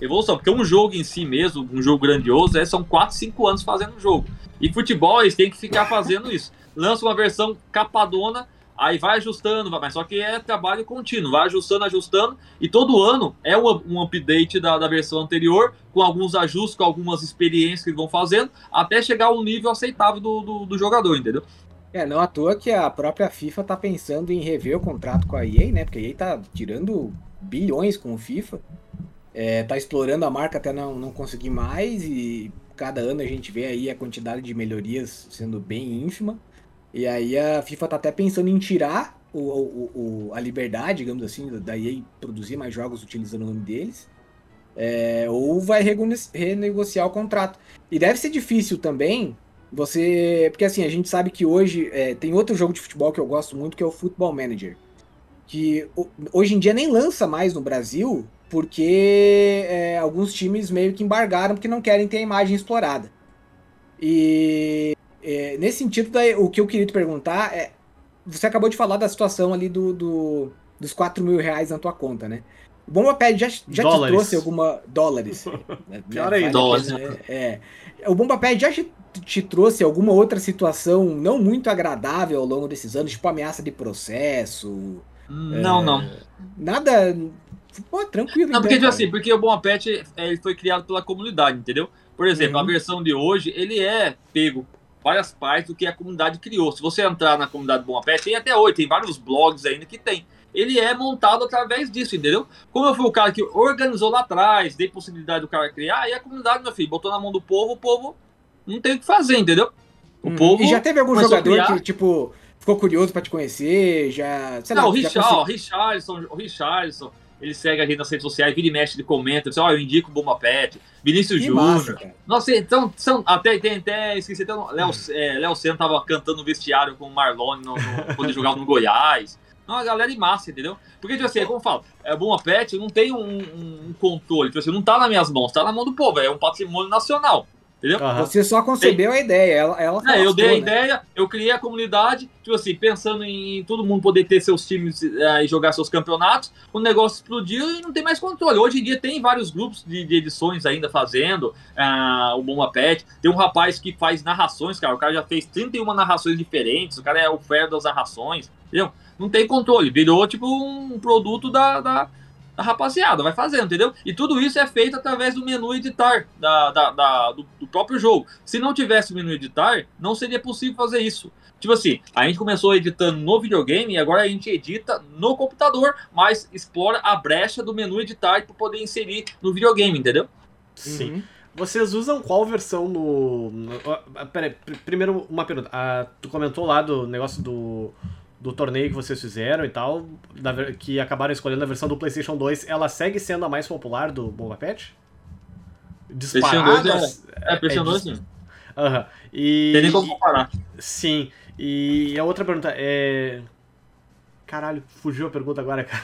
Evolução, porque um jogo em si mesmo, um jogo grandioso, é, são 4, 5 anos fazendo um jogo. E futebol, eles têm que ficar fazendo isso. Lança uma versão capadona, aí vai ajustando, mas só que é trabalho contínuo, vai ajustando, ajustando, e todo ano é um, update da, da, versão anterior, com alguns ajustes, com algumas experiências que vão fazendo, até chegar ao nível aceitável do, do, do, jogador, entendeu? É, não à toa que a própria FIFA tá pensando em rever o contrato com a EA, né? Porque a EA tá tirando bilhões com o FIFA. É, tá explorando a marca até não, não conseguir mais e cada ano a gente vê aí a quantidade de melhorias sendo bem ínfima. E aí a FIFA tá até pensando em tirar o, o, o, a liberdade, digamos assim, da EA produzir mais jogos utilizando o nome deles, é, ou vai renegociar o contrato. E deve ser difícil também você. Porque assim, a gente sabe que hoje é, tem outro jogo de futebol que eu gosto muito, que é o Football Manager. Que hoje em dia nem lança mais no Brasil, porque é, alguns times meio que embargaram porque não querem ter a imagem explorada. E é, nesse sentido, daí, o que eu queria te perguntar é. Você acabou de falar da situação ali do, do dos 4 mil reais na tua conta, né? O Bombapad já, já te trouxe alguma. Dólares. *laughs* Né? Pior aí, dólares. Né? É. O Bombapad já te, te, trouxe alguma outra situação não muito agradável ao longo desses anos, tipo ameaça de processo? Não, é, não. Nada. Pô, tranquilo. Não, porque, então, assim, porque o Bombapad ele foi criado pela comunidade, entendeu? Por exemplo, uhum. a versão de hoje, ele é pego várias partes do que a comunidade criou. Se você entrar na comunidade Bom Pet, tem até hoje, tem vários blogs ainda que tem. Ele é montado através disso, entendeu? Como eu fui o cara que organizou lá atrás, dei possibilidade do cara criar, e a comunidade, meu filho, botou na mão do povo, o povo não tem o que fazer, entendeu? O hum, povo. E já teve algum jogador que, tipo, ficou curioso para te conhecer, já. Sei não, lá, o, Richard, o Richardson, o Richardson, ele segue a gente nas redes sociais, vira e mexe, ele comenta, diz, ó, oh, eu indico o Bomba Pet, Vinícius Júnior. Nossa, então, são, até, tem até, esqueci até, Léo, é, Léo Senna tava cantando no vestiário com o Marlone no, no, *laughs* quando ele jogava no Goiás. Não, a galera de massa, entendeu? Porque, tipo assim, é como eu falo, é, Bomba Pet não tem um, um, controle, tipo assim, não tá nas minhas mãos, tá na mão do povo, é um patrimônio nacional. Entendeu? Uhum. Você só concebeu Tem... a ideia, ela, ela é, eu dei a né? ideia, eu criei a comunidade, tipo assim, pensando em todo mundo poder ter seus times uh, e jogar seus campeonatos, o negócio explodiu e não tem mais controle. Hoje em dia tem vários grupos de, de edições ainda fazendo uh, o Bomba Pet. Tem um rapaz que faz narrações, cara, o cara já fez 31 narrações diferentes, o cara é o ferro das narrações, entendeu? Não tem controle, virou tipo um produto da, da a rapaziada, vai fazendo, entendeu? E tudo isso é feito através do menu editar da, da, da do, do, próprio jogo. Se não tivesse o menu editar, não seria possível fazer isso. Tipo assim, a gente começou editando no videogame e agora a gente edita no computador, mas explora a brecha do menu editar para poder inserir no videogame, entendeu? Sim. Uhum. Vocês usam qual versão no. no... Pera aí, primeiro uma pergunta. Ah, tu comentou lá do negócio do do torneio que vocês fizeram e tal, da, que acabaram escolhendo a versão do PlayStation 2, ela segue sendo a mais popular do Bomba Pet? Disparada? PlayStation 2 é, é PlayStation 2 sim. Aham. E, Tem nem como comparar. Sim. E a outra pergunta é. Caralho, fugiu a pergunta agora, cara.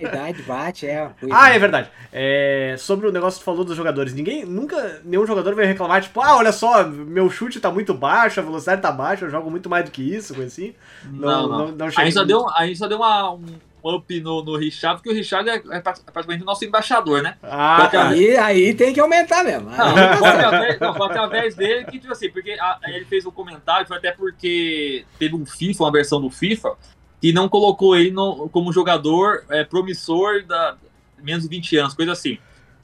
Idade bate, é. Ah, é verdade. É, sobre o negócio que tu falou dos jogadores. Ninguém, nunca, nenhum jogador vai reclamar, tipo, ah, olha só, meu chute tá muito baixo, a velocidade tá baixa, eu jogo muito mais do que isso, coisa assim. Não, não. não, não, não a, gente só deu, a gente só deu uma, um up no, no Richard, porque o Richard é, é, é praticamente o nosso embaixador, né? Ah, tá. aí, aí tem que aumentar mesmo. Não, foi através, não, foi através dele que, tipo assim, porque a, ele fez um comentário, foi até porque teve um FIFA, uma versão do FIFA, que não colocou ele no, como jogador é, promissor da menos de 20 anos, coisa assim.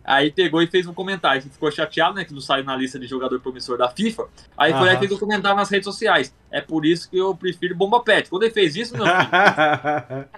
Aí pegou e fez um comentário. Ficou chateado, né? Que não saiu na lista de jogador promissor da FIFA. Aí foi aí fez um comentário nas redes sociais. É por isso que eu prefiro Bomba Pet. Quando ele fez isso, meu filho. *laughs*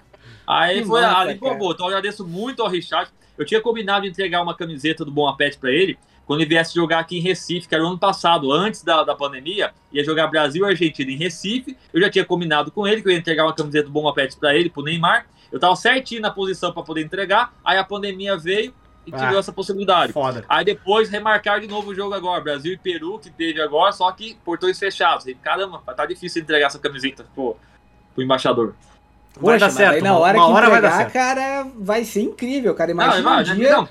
aí que foi massa, ali, pô, Então eu agradeço muito ao Richard. Eu tinha combinado de entregar uma camiseta do Bomba Pet pra ele quando ele viesse jogar aqui em Recife, que era o ano passado, antes da, da pandemia, ia jogar Brasil e Argentina em Recife. Eu já tinha combinado com ele que eu ia entregar uma camiseta do Bomba Pet para ele, pro Neymar. Eu tava certinho na posição para poder entregar. Aí a pandemia veio e tirou ah, essa possibilidade. Foda. Aí depois remarcar de novo o jogo agora. Brasil e Peru, que teve agora, só que portões fechados. E, caramba, tá difícil entregar essa camiseta pro, pro embaixador. Vai Poxa, dar certo. Aí na hora uma que hora entregar, vai dar certo. cara, vai ser incrível, cara. Imagina não, um dia... Não,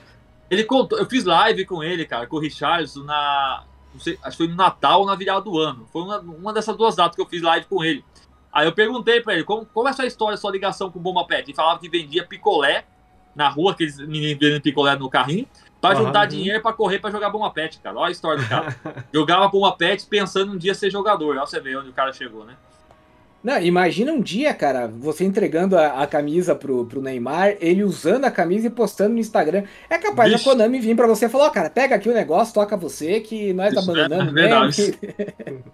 ele contou, eu fiz live com ele, cara, com o Richardson na. Sei, acho que foi no Natal ou na virada do ano. Foi uma, uma dessas duas datas que eu fiz live com ele. Aí eu perguntei pra ele, como, como é a sua história, sua ligação com o Bomba Pet? Ele falava que vendia picolé na rua, aqueles meninos vendendo picolé no carrinho, pra uhum. juntar dinheiro pra correr pra jogar Bomba Pet, cara. Olha a história do cara. *laughs* Jogava Bomba Pet pensando um dia ser jogador. Olha você vê onde o cara chegou, né? Não, imagina um dia, cara, você entregando a, a, camisa pro, pro Neymar, ele usando a camisa e postando no Instagram. É capaz Bicho. da Konami vir pra você e falar, ó, oh, cara, pega aqui o negócio, toca você, que nós tá abandonando *laughs* é, é mesmo.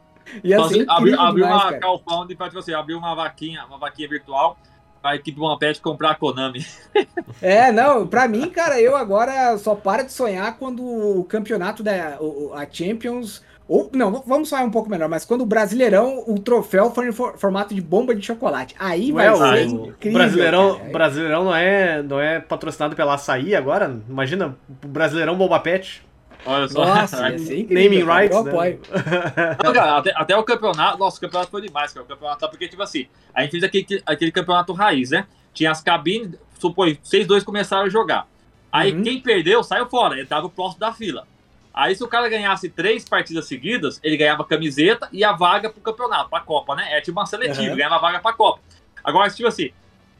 e assim, abrir abri uma crowdfunding pra, tipo assim, abrir uma vaquinha, uma vaquinha virtual pra equipe One Pet comprar a Konami. *laughs* É, não, pra mim, cara, eu agora só para de sonhar quando o campeonato da a Champions Ou, não, vamos falar um pouco melhor, mas quando o Brasileirão, o troféu for em for, formato de bomba de chocolate. Aí vai Ué, ser o incrível. Brasileirão, cara. Brasileirão não é, não é patrocinado pela Açaí agora? Imagina, o Brasileirão Bomba Pet. Olha só. Nossa, *laughs* ia ser incrível. Naming cara, rights, eu né? *laughs* Não, cara, até, até o campeonato, nossa, o campeonato foi demais, cara. O campeonato, porque, tipo assim, a gente fez aquele, aquele campeonato raiz, né? Tinha as cabines, supõe, vocês dois começaram a jogar. Aí Uhum. quem perdeu saiu fora, ele tava próximo da fila. Aí se o cara ganhasse três partidas seguidas, ele ganhava camiseta e a vaga pro campeonato, pra Copa, né? É tipo uma seletiva, Uhum. ganhava a vaga pra Copa. Agora, tipo assim,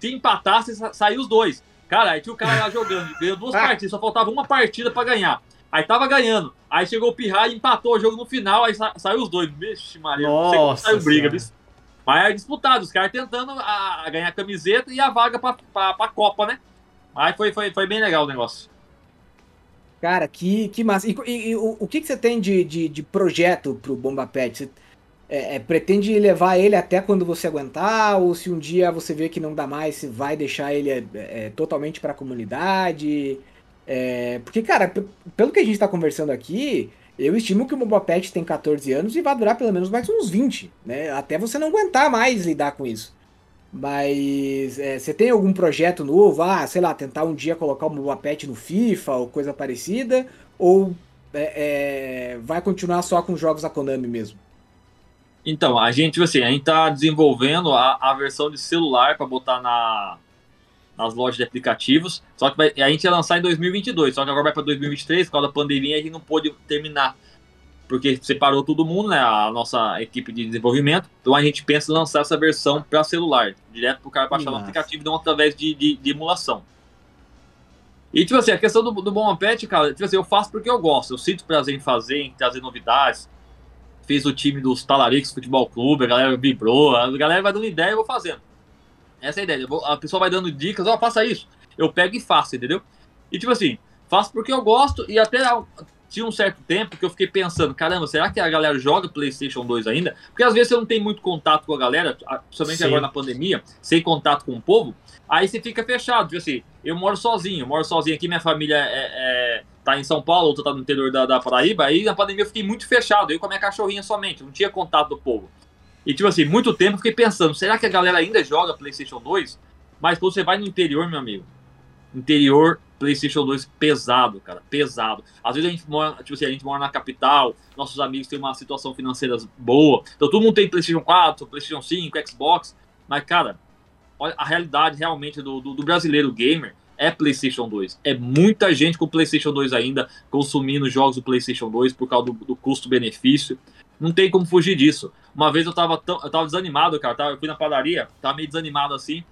se empatasse, sa- saiu os dois. Cara, aí tinha o cara lá jogando, ganhou duas *laughs* partidas, só faltava uma partida pra ganhar. Aí tava ganhando. Aí chegou o Pirra e empatou o jogo no final, aí sa saiu os dois. Vixe, Maria, não sei Nossa saiu briga, viu? Mas é disputado, os caras tentando a, a ganhar a camiseta e a vaga pra, pra, pra Copa, né? Aí foi, foi, foi bem legal o negócio. Cara, que, que massa. E, e- e o, o que, que você tem de, de, de projeto pro Bomba Pet? Você é, é, pretende levar ele até quando você aguentar? Ou se um dia você vê que não dá mais, você vai deixar ele é, é, totalmente pra comunidade? É, porque, cara, pelo que a gente tá conversando aqui, eu estimo que o Bomba Pet tem 14 anos e vai durar pelo menos mais uns 20, né? Até você não aguentar mais lidar com isso. Mas é, você tem algum projeto novo? Ah, sei lá, tentar um dia colocar o Bomba Pet no FIFA ou coisa parecida? Ou é, é, vai continuar só com jogos da Konami mesmo? Então, a gente, assim, a gente tá desenvolvendo a, a versão de celular para botar na, nas lojas de aplicativos. Só que vai- a gente ia lançar em 2022, só que agora vai para 2023, por causa da pandemia, a gente não pôde terminar. Porque separou todo mundo, né? A nossa equipe de desenvolvimento. Então a gente pensa em lançar essa versão para celular, direto pro cara baixar no Nossa. aplicativo, não através de, de, de emulação. E, tipo assim, a questão do, do Bom Pet, cara, tipo assim, eu faço porque eu gosto. Eu sinto prazer em fazer, em trazer novidades. Fiz o time dos Talaricos Futebol Clube, a galera vibrou, a galera vai dando ideia e eu vou fazendo. Essa é a ideia. Vou- a pessoa vai dando dicas, ó, faça isso. Eu pego e faço, entendeu? E tipo assim, faço porque eu gosto e até tinha um certo tempo que eu fiquei pensando, caramba, será que a galera joga PlayStation 2 ainda? Porque às vezes você não tem muito contato com a galera, principalmente Sim. agora na pandemia, sem contato com o povo, aí você fica fechado. Tipo assim, eu moro sozinho, eu moro sozinho aqui, minha família é, é- tá em São Paulo, outra tá no interior da, da Paraíba, aí na pandemia eu fiquei muito fechado, eu com a minha cachorrinha somente, não tinha contato do povo. E tipo assim, muito tempo eu fiquei pensando, será que a galera ainda joga PlayStation 2? Mas quando você vai no interior, meu amigo, interior, PlayStation 2 pesado, cara, pesado. Às vezes a gente mora, tipo assim, a gente mora na capital, nossos amigos têm uma situação financeira boa, então todo mundo tem PlayStation 4, PlayStation 5, Xbox, mas cara, olha a realidade realmente do, do, do brasileiro gamer é PlayStation 2. É muita gente com PlayStation 2 ainda consumindo jogos do PlayStation 2 por causa do, do custo-benefício. Não tem como fugir disso. Uma vez eu tava, tão, eu tava desanimado, cara. Eu fui na padaria, tava meio desanimado assim.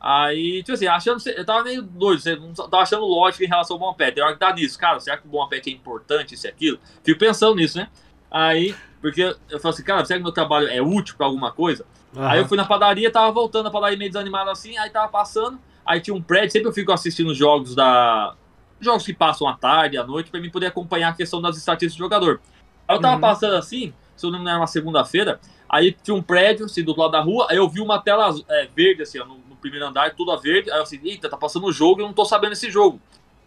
Aí, tipo assim, achando. Eu tava meio doido, você não tava achando lógico em relação ao Bom Pet. Tem hora que tá nisso, cara. Será que o Bom Pet é importante, isso e aquilo? Fico pensando nisso, né? Aí, porque eu falo assim, cara, será que meu trabalho é útil pra alguma coisa? Aí eu fui na padaria, tava voltando na padaria meio desanimado assim, aí tava passando, aí tinha um prédio, sempre eu fico assistindo jogos da. Jogos que passam à tarde, à noite, pra mim poder acompanhar a questão das estatísticas do jogador. Aí eu tava Uhum. passando assim, se eu não me engano, era uma segunda-feira, aí tinha um prédio, assim, do lado da rua, aí eu vi uma tela é, verde, assim, ó, no primeiro andar, tudo a verde, aí eu assim, eita, tá passando o jogo e eu não tô sabendo esse jogo.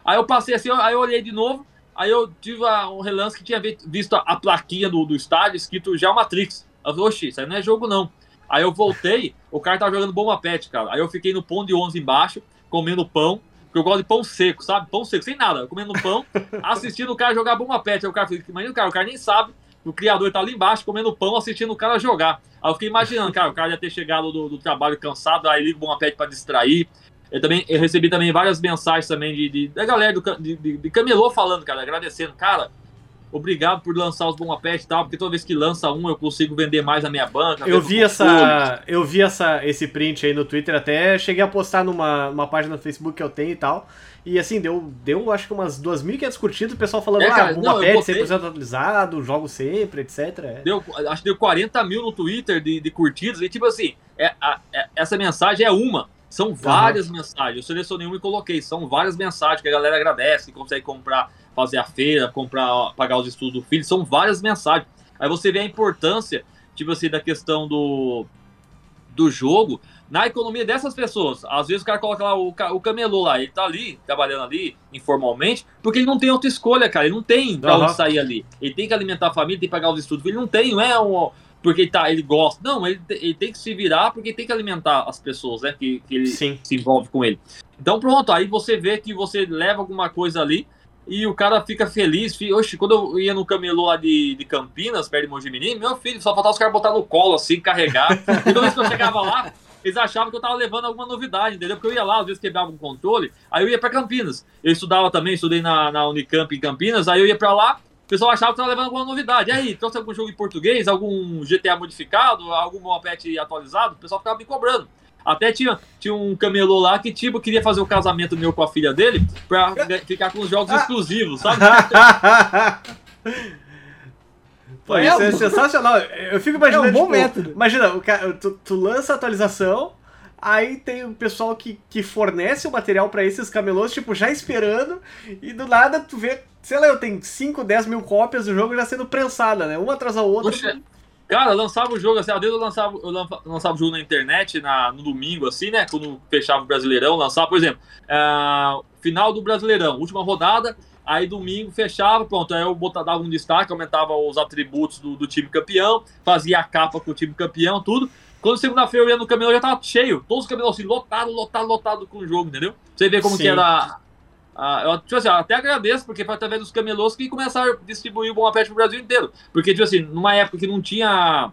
Aí eu passei assim, aí eu olhei de novo, aí eu tive a- um relance que tinha vi- visto a, a plaquinha do, do estádio escrito Geomatrix. Eu falei, oxi, isso aí não é jogo não. Aí eu voltei, o cara tava jogando bomba pet, cara. Aí eu fiquei no pão de 11 embaixo, comendo pão, porque eu gosto de pão seco, sabe? Pão seco, sem nada, comendo pão, *laughs* assistindo o cara jogar bomba pet. Aí o cara imagina o cara, o cara nem sabe, o criador tá ali embaixo comendo pão, assistindo o cara jogar. Aí eu fiquei imaginando, cara, o cara ia ter chegado do, do trabalho cansado, aí liga o bomba pet pra distrair. Eu também eu recebi também várias mensagens também de, de- da galera do, de, de, de camelô falando, cara, agradecendo, cara. Obrigado por lançar os Bomba Pet e tal, porque toda vez que lança um eu consigo vender mais na minha banca. Eu vi essa. Eu vi essa, esse print aí no Twitter, até cheguei a postar numa, numa página no Facebook que eu tenho e tal. E assim, deu, deu acho que umas 2.500 curtidas, o pessoal falando, É, ah, cara, Bomba não, Pet botei- 100% atualizado, jogo sempre, etc. É. Deu, acho que deu 40 mil no Twitter de, de curtidas. E tipo assim, é, a- é- essa mensagem é uma. São várias mensagens. Eu selecionei uma e coloquei. São várias mensagens que a galera agradece, que consegue comprar, fazer a feira, comprar, pagar os estudos do filho. São várias mensagens. Aí você vê a importância, tipo assim, da questão do. do jogo na economia dessas pessoas. Às vezes o cara coloca lá o, o camelô lá, ele tá ali, trabalhando ali, informalmente, porque ele não tem outra escolha, cara. Ele não tem pra Aham. onde sair ali. Ele tem que alimentar a família, tem que pagar os estudos. Ele não tem, não é um. Porque ele, tá, ele gosta. Não, ele, ele tem que se virar porque tem que alimentar as pessoas, né? Que, que ele Sim. se envolve com ele. Então pronto, aí você vê que você leva alguma coisa ali e o cara fica feliz. Fi- Oxe, quando eu ia no camelô lá de, de Campinas, perto de Mojimirim, meu filho, só faltava os caras botar no colo assim, carregar. *laughs* E toda vez que eu chegava lá, eles achavam que eu tava levando alguma novidade, entendeu? Porque eu ia lá, às vezes quebrava um controle, aí eu ia pra Campinas. Eu estudava também, estudei na, na Unicamp em Campinas, aí eu ia pra lá, o pessoal achava que eu tava levando alguma novidade. E aí, trouxe algum jogo em português, algum GTA modificado, algum moped atualizado, o pessoal ficava me cobrando. Até tinha, tinha um camelô lá que, tipo, queria fazer o casamento meu com a filha dele pra ficar com os jogos Ah. exclusivos, sabe? *laughs* Pô, É isso é um- sensacional. Eu fico imaginando. É um bom tipo, método. Imagina, o cara, tu, tu lança a atualização, aí tem o pessoal que, que fornece o material pra esses camelôs, tipo, já esperando, e do nada tu vê, sei lá, eu tenho 5, 10 mil cópias do jogo já sendo prensada, né? Uma atrás da outra. Poxa, Cara, eu lançava o jogo, assim, às vezes eu lançava, eu lança- lançava o jogo na internet na, no domingo, assim, né? Quando fechava o Brasileirão, lançava, por exemplo, ah, final do Brasileirão, última rodada, aí domingo fechava, pronto, aí eu botava, dava um destaque, aumentava os atributos do, do time campeão, fazia a capa com o time campeão, tudo. Quando segunda-feira eu ia no camelô, já tava cheio, todos os camelôs assim, lotado, lotado, lotado com o jogo, entendeu? Você vê como Sim. que era. Ah, eu, tipo assim, eu até agradeço, porque foi através dos camelôs que começaram a distribuir o Bom Apete pro Brasil inteiro. Porque, tipo assim, numa época que não tinha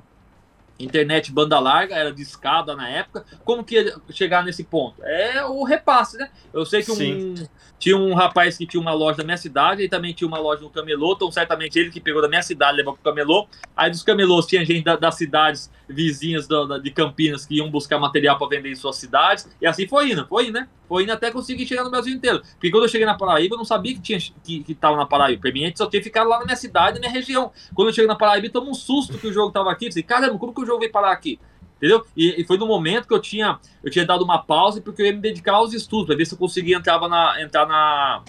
internet banda larga, era de escada na época, como que ia chegar nesse ponto? É o repasse, né? Eu sei que um, tinha um rapaz que tinha uma loja na minha cidade, e também tinha uma loja no camelô, então certamente ele que pegou da minha cidade levou pro camelô. Aí dos camelôs tinha gente da- das cidades vizinhas da- da- de Campinas que iam buscar material para vender em suas cidades, e assim foi indo, foi indo, né? Foi indo até conseguir chegar no Brasil inteiro. Porque quando eu cheguei na Paraíba, eu não sabia que tinha que, que tava na Paraíba. Pra mim, eu tinha ficado lá na minha cidade, na minha região. Quando eu cheguei na Paraíba, eu tomei um susto que o jogo tava aqui. Eu Disse, caramba, como que o jogo veio parar aqui? Entendeu? E, e foi no momento que eu tinha, eu tinha dado uma pausa porque eu ia me dedicar aos estudos, para ver se eu conseguia entrar na, entrar na,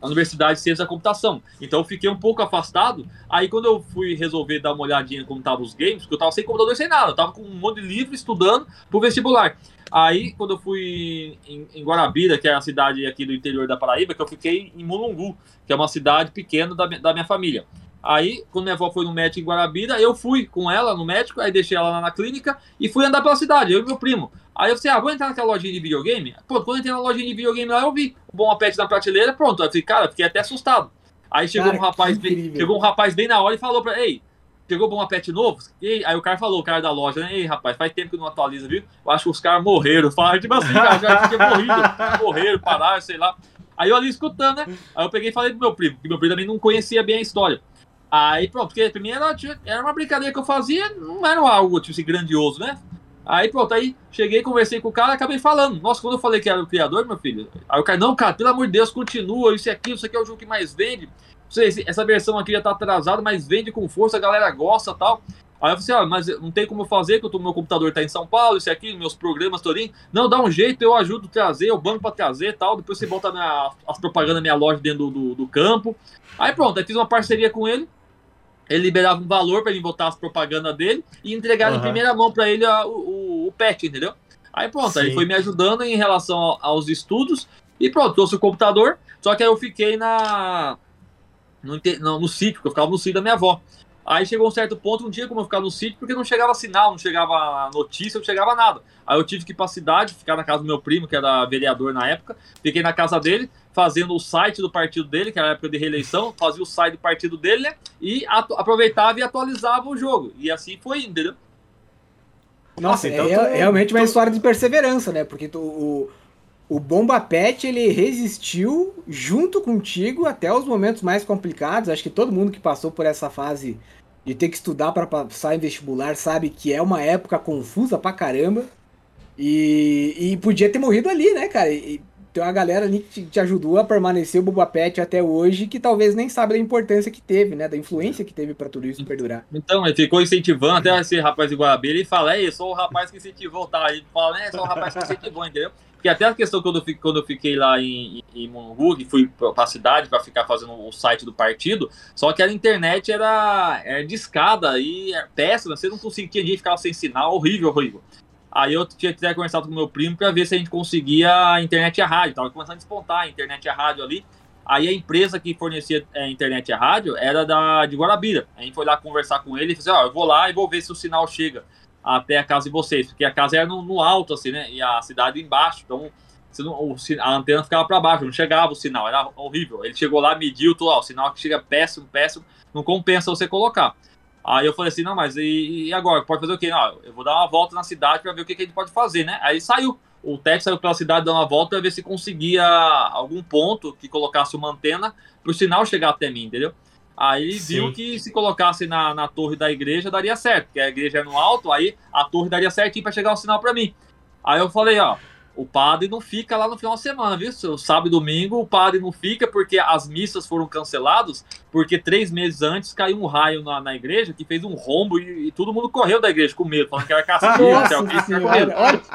na Universidade de Ciência da Computação. Então eu fiquei um pouco afastado. Aí quando eu fui resolver dar uma olhadinha como estavam os games, porque eu tava sem computador, sem nada, eu tava com um monte de livro estudando pro vestibular. Aí, quando eu fui em, em Guarabira, que é a cidade aqui do interior da Paraíba, que eu fiquei em Mulungu, que é uma cidade pequena da, da minha família. Aí, quando minha avó foi no médico em Guarabira, eu fui com ela no médico, aí deixei ela lá na clínica e fui andar pela cidade, eu e meu primo. Aí eu falei, ah, vou entrar naquela lojinha de videogame? Pronto, quando eu entrei na lojinha de videogame lá, eu vi o Bom Apete na prateleira, pronto. Aí eu falei, cara, fiquei até assustado. Aí chegou Cara, um rapaz, bem, chegou um rapaz bem na hora e falou pra, ei, chegou Bom Apete novo? E aí o cara falou, o cara da loja, né? Ei, rapaz, faz tempo que não atualiza, viu? Eu acho que os caras morreram. *laughs* Falaram, tipo assim, cara, já tinha morrido, morreram, pararam, sei lá. Aí eu ali escutando, né? Aí eu peguei e falei pro meu primo, que meu primo também não conhecia bem a história. Aí pronto, porque pra mim era, era uma brincadeira que eu fazia, não era algo tipo assim, grandioso, né? Aí pronto, aí cheguei, conversei com o cara acabei falando. Nossa, quando eu falei que era o criador, meu filho, aí o cara, não, cara, pelo amor de Deus, continua, isso aquilo, isso aqui é o jogo que mais vende. Sei, essa versão aqui já tá atrasada, mas vende com força, a galera gosta tal. Aí eu falei assim, ó, mas não tem como eu fazer, que tô, meu computador tá em São Paulo, isso aqui, meus programas todinho. Não, dá um jeito, eu ajudo a trazer, eu banco pra trazer tal. Depois você bota minha- as propagandas da minha loja dentro do, do, do campo. Aí pronto, aí fiz uma parceria com ele. Ele liberava um valor pra ele botar as propagandas dele e entregar em Aham. primeira mão pra ele a- o, o, pet, entendeu? Aí pronto, aí Sim. ele foi me ajudando em relação ao- aos estudos. E pronto, trouxe o computador. Só que aí eu fiquei na. No, não, no sítio, porque eu ficava no sítio da minha avó. Aí chegou um certo ponto, não tinha como eu ficar no sítio, porque não chegava sinal, não chegava notícia, não chegava nada. Aí eu tive que ir pra cidade, ficar na casa do meu primo, que era vereador na época. Fiquei na casa dele, fazendo o site do partido dele, que era a época de reeleição, fazia o site do partido dele, né? E atu- aproveitava e atualizava o jogo. E assim foi, indo, entendeu? Nossa, então é tu- realmente uma tu- história de perseverança, né? Porque tu- o, o Bomba Pet, ele resistiu junto contigo até os momentos mais complicados. Acho que todo mundo que passou por essa fase de ter que estudar para passar em vestibular sabe que é uma época confusa pra caramba. E, e podia ter morrido ali, né, cara? E, tem uma galera ali que te, ajudou a permanecer o Boba Pet até hoje, que talvez nem sabe da importância que teve, né? Da influência que teve pra tudo isso perdurar. Então, ele ficou incentivando até esse rapaz de Guarabira e fala, é, sou o rapaz que incentivou, tá? Ele fala, né, sou o rapaz que incentivou, entendeu? Porque até a questão quando eu, fi- quando eu fiquei lá em, em, Mongu, que fui pra, cidade pra ficar fazendo o site do partido, só que a internet era, era de escada e era péssima, você não conseguia, dia que ficava sem sinal, horrível, horrível. Aí eu tinha que conversado com meu primo para ver se a gente conseguia a internet e a rádio. Tava começando a despontar a internet e a rádio ali. Aí a empresa que fornecia a é, internet e a rádio era da, de Guarabira. A gente foi lá conversar com ele e falou assim, ó, eu vou lá e vou ver se o sinal chega até a casa de vocês. Porque a casa era no, no alto, assim, né? E a cidade embaixo. Então não, a antena ficava para baixo, não chegava o sinal, era horrível. Ele chegou lá, mediu, tudo, ó, o sinal que chega péssimo, péssimo, não compensa você colocar. Aí eu falei assim, não, mas e, e agora? Pode fazer o quê? Não, eu vou dar uma volta na cidade para ver o que, que a gente pode fazer, né? Aí saiu. O Tech saiu pela cidade dando uma volta para ver se conseguia algum ponto que colocasse uma antena para o sinal chegar até mim, entendeu? Aí Sim. viu que se colocasse na, na torre da igreja daria certo, porque a igreja é no alto, aí a torre daria certinho para chegar o sinal para mim. Aí eu falei, ó, o padre não fica lá no final de semana, viu? Sábado e domingo o padre não fica porque as missas foram canceladas, porque três meses antes caiu um raio na, na igreja que fez um rombo e, e, todo mundo correu da igreja com medo, falando que era castigo,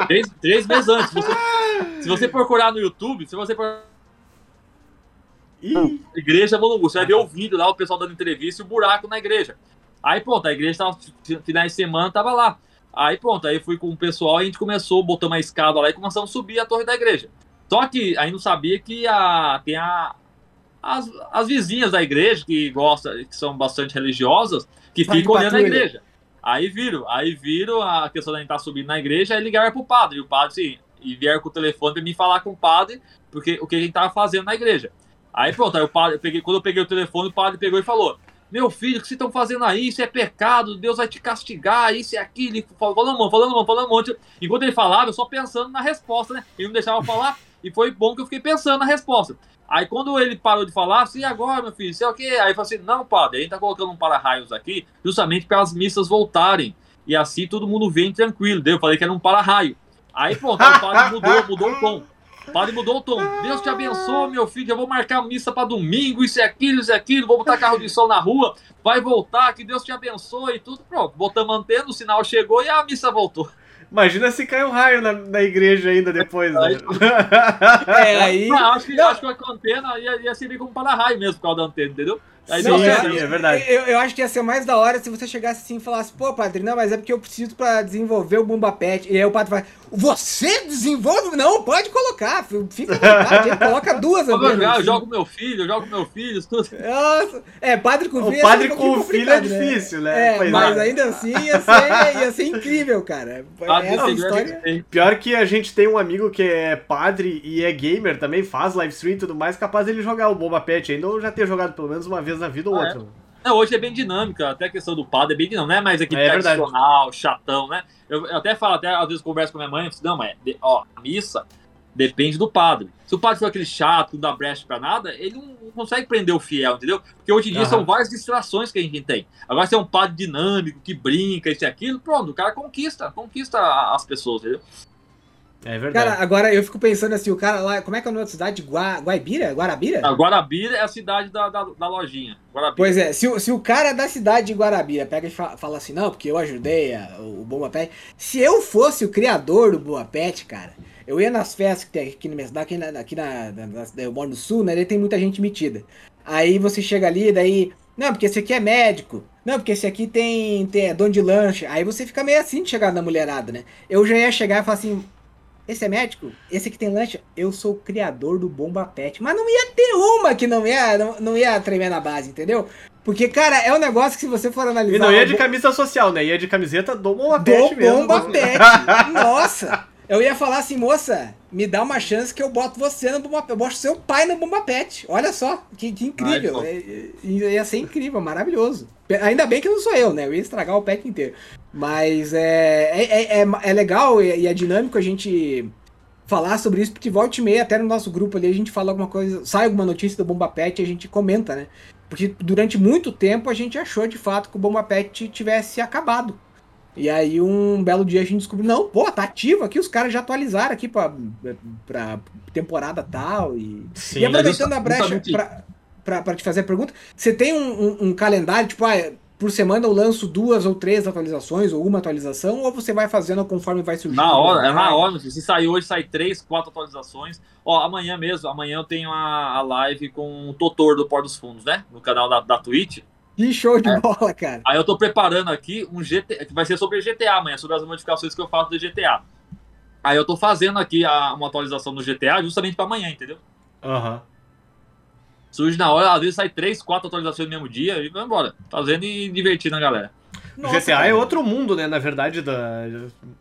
Três, três meses antes. Você, se você procurar no YouTube, se você procurar Ih. Igreja Volungu. Você vai ver o vídeo lá, o pessoal dando entrevista e o buraco na igreja. Aí pronto, a igreja tava, finais de semana tava lá. Aí pronto, aí fui com o pessoal e a gente começou, botar uma escada lá e começamos a subir a torre da igreja. Só que aí não sabia que a, tem a, as, as vizinhas da igreja, que gostam, que são bastante religiosas, que ficam olhando a igreja. Aí viram, aí viram a questão da gente estar tá subindo na igreja, aí ligaram pro padre. E o padre, sim, e vieram com o telefone para me falar com o padre, porque o que a gente tava fazendo na igreja. Aí pronto, aí o padre, eu peguei, quando eu peguei o telefone, o padre pegou e falou: meu filho, o que vocês estão fazendo aí? Isso é pecado, Deus vai te castigar, isso é aquilo. Falando, mano, falando, mano, falando um monte. Enquanto ele falava, eu só pensando na resposta, né? Ele não deixava falar, e foi bom que eu fiquei pensando na resposta. Aí quando ele parou de falar, assim, agora, meu filho, sei o quê? Aí eu falei assim, não, padre, a gente tá colocando um para-raios aqui, justamente para as missas voltarem. E assim todo mundo vem tranquilo. Daí eu falei que era um para-raio. Aí pronto, aí o padre mudou, mudou o tom. Padre mudou o tom. Deus te abençoe, meu filho. Eu vou marcar missa para domingo, isso é aquilo, isso é aquilo. Vou botar carro de som na rua. Vai voltar, que Deus te abençoe e tudo. Pronto, botamos antena, o sinal chegou e a missa voltou. Imagina se cai um raio na, na igreja ainda depois, né? *laughs* É, aí. Não, acho, que, acho que a antena ia, ia servir como para-raio mesmo por causa da antena, entendeu? Aí sim, sim, é verdade. Eu, eu, acho que ia ser mais da hora se você chegasse assim e falasse, pô, padre, não, mas é porque eu preciso pra desenvolver o Bomba Pet. E aí o padre vai, você desenvolve? Não, pode colocar, fica à vontade, coloca duas. Eu, jogar, eu jogo meu filho, eu jogo meu filho, tudo. Nossa, é, padre com filho. O padre com o filho é né? difícil, né? É, mas é. ainda assim ia ser, ia ser incrível, cara. Padre é história... Pior que a gente tem um amigo que é padre e é gamer também, faz live stream e tudo mais, capaz dele jogar o Bomba Pet ainda, ou já ter jogado pelo menos uma vez vez na vida ou ah, outra. É? Não, hoje é bem dinâmica, até a questão do padre é bem dinâmica, não é mais aquele é, tradicional, chatão, né? Eu, eu, até falo, até às vezes converso com minha mãe, eu falo, não, mas ó, a missa depende do padre. Se o padre for aquele chato, não dá brecha pra nada, ele não consegue prender o fiel, entendeu? Porque hoje em dia uhum. são várias distrações que a gente tem. Agora, se é um padre dinâmico, que brinca, isso e aquilo, pronto, o cara conquista, conquista as pessoas, entendeu? É verdade. Cara, agora eu fico pensando assim, o cara lá, como é que é o nome da cidade? Gua, Guaibira? Guarabira? A Guarabira é a cidade da, da, da lojinha. Guarabira. Pois é, se, se o cara da cidade de Guarabira pega e fala assim, não, porque eu ajudei a, o Boa Pet. Se eu fosse o criador do Boa Pet, cara, eu ia nas festas que tem aqui na minha cidade, aqui na, aqui na, na, eu moro no sul, né? Ele tem muita gente metida. Aí você chega ali, daí. Não, porque esse aqui é médico. Não, porque esse aqui tem, tem é dono de lanche. Aí você fica meio assim de chegar na mulherada, né? Eu já ia chegar e falar assim, esse é médico? Esse aqui tem lanche? Eu sou o criador do Bomba Pet. Mas não ia ter uma que não ia, não, não ia tremer na base, entendeu? Porque, cara, é um negócio que se você for analisar... E não ia de camisa social, né? Ia de camiseta do Bomba Pet do mesmo. Bomba *laughs* Pet. Nossa! Eu ia falar assim, moça, me dá uma chance que eu boto você no Bomba Pet. Eu boto seu pai no Bomba Pet. Olha só, que, que incrível. Ai, é, é, ia ser incrível, maravilhoso. Ainda bem que não sou eu, né? Eu ia estragar o pet inteiro. Mas é, é, é, é legal e é dinâmico a gente falar sobre isso, porque volta e meia, até no nosso grupo ali, a gente fala alguma coisa, sai alguma notícia do Bomba Pet e a gente comenta, né? Porque durante muito tempo a gente achou de fato que o Bomba Pet tivesse acabado. E aí um belo dia a gente descobriu, não, pô, tá ativo aqui, os caras já atualizaram aqui pra, pra temporada tal. E, Sim, e aproveitando a brecha pra, pra, pra, te fazer a pergunta, você tem um, um, um calendário, tipo, ah, por semana eu lanço duas ou três atualizações, ou uma atualização, ou você vai fazendo conforme vai surgindo? Na hora, é na hora. Se sair hoje, sai três, quatro atualizações. Ó, amanhã mesmo, amanhã eu tenho a, a live com o Totor do Pó dos Fundos, né? No canal da, da Twitch. Que show de bola, cara. Aí eu tô preparando aqui um GTA, que vai ser sobre GTA amanhã, sobre as modificações que eu faço do GTA. Aí eu tô fazendo aqui a, uma atualização no GTA justamente para amanhã, entendeu? Aham. Surge na hora, às vezes sai três, quatro atualizações no mesmo dia e vai embora. Fazendo e divertindo a galera. GTA cara. é outro mundo, né? Na verdade, da,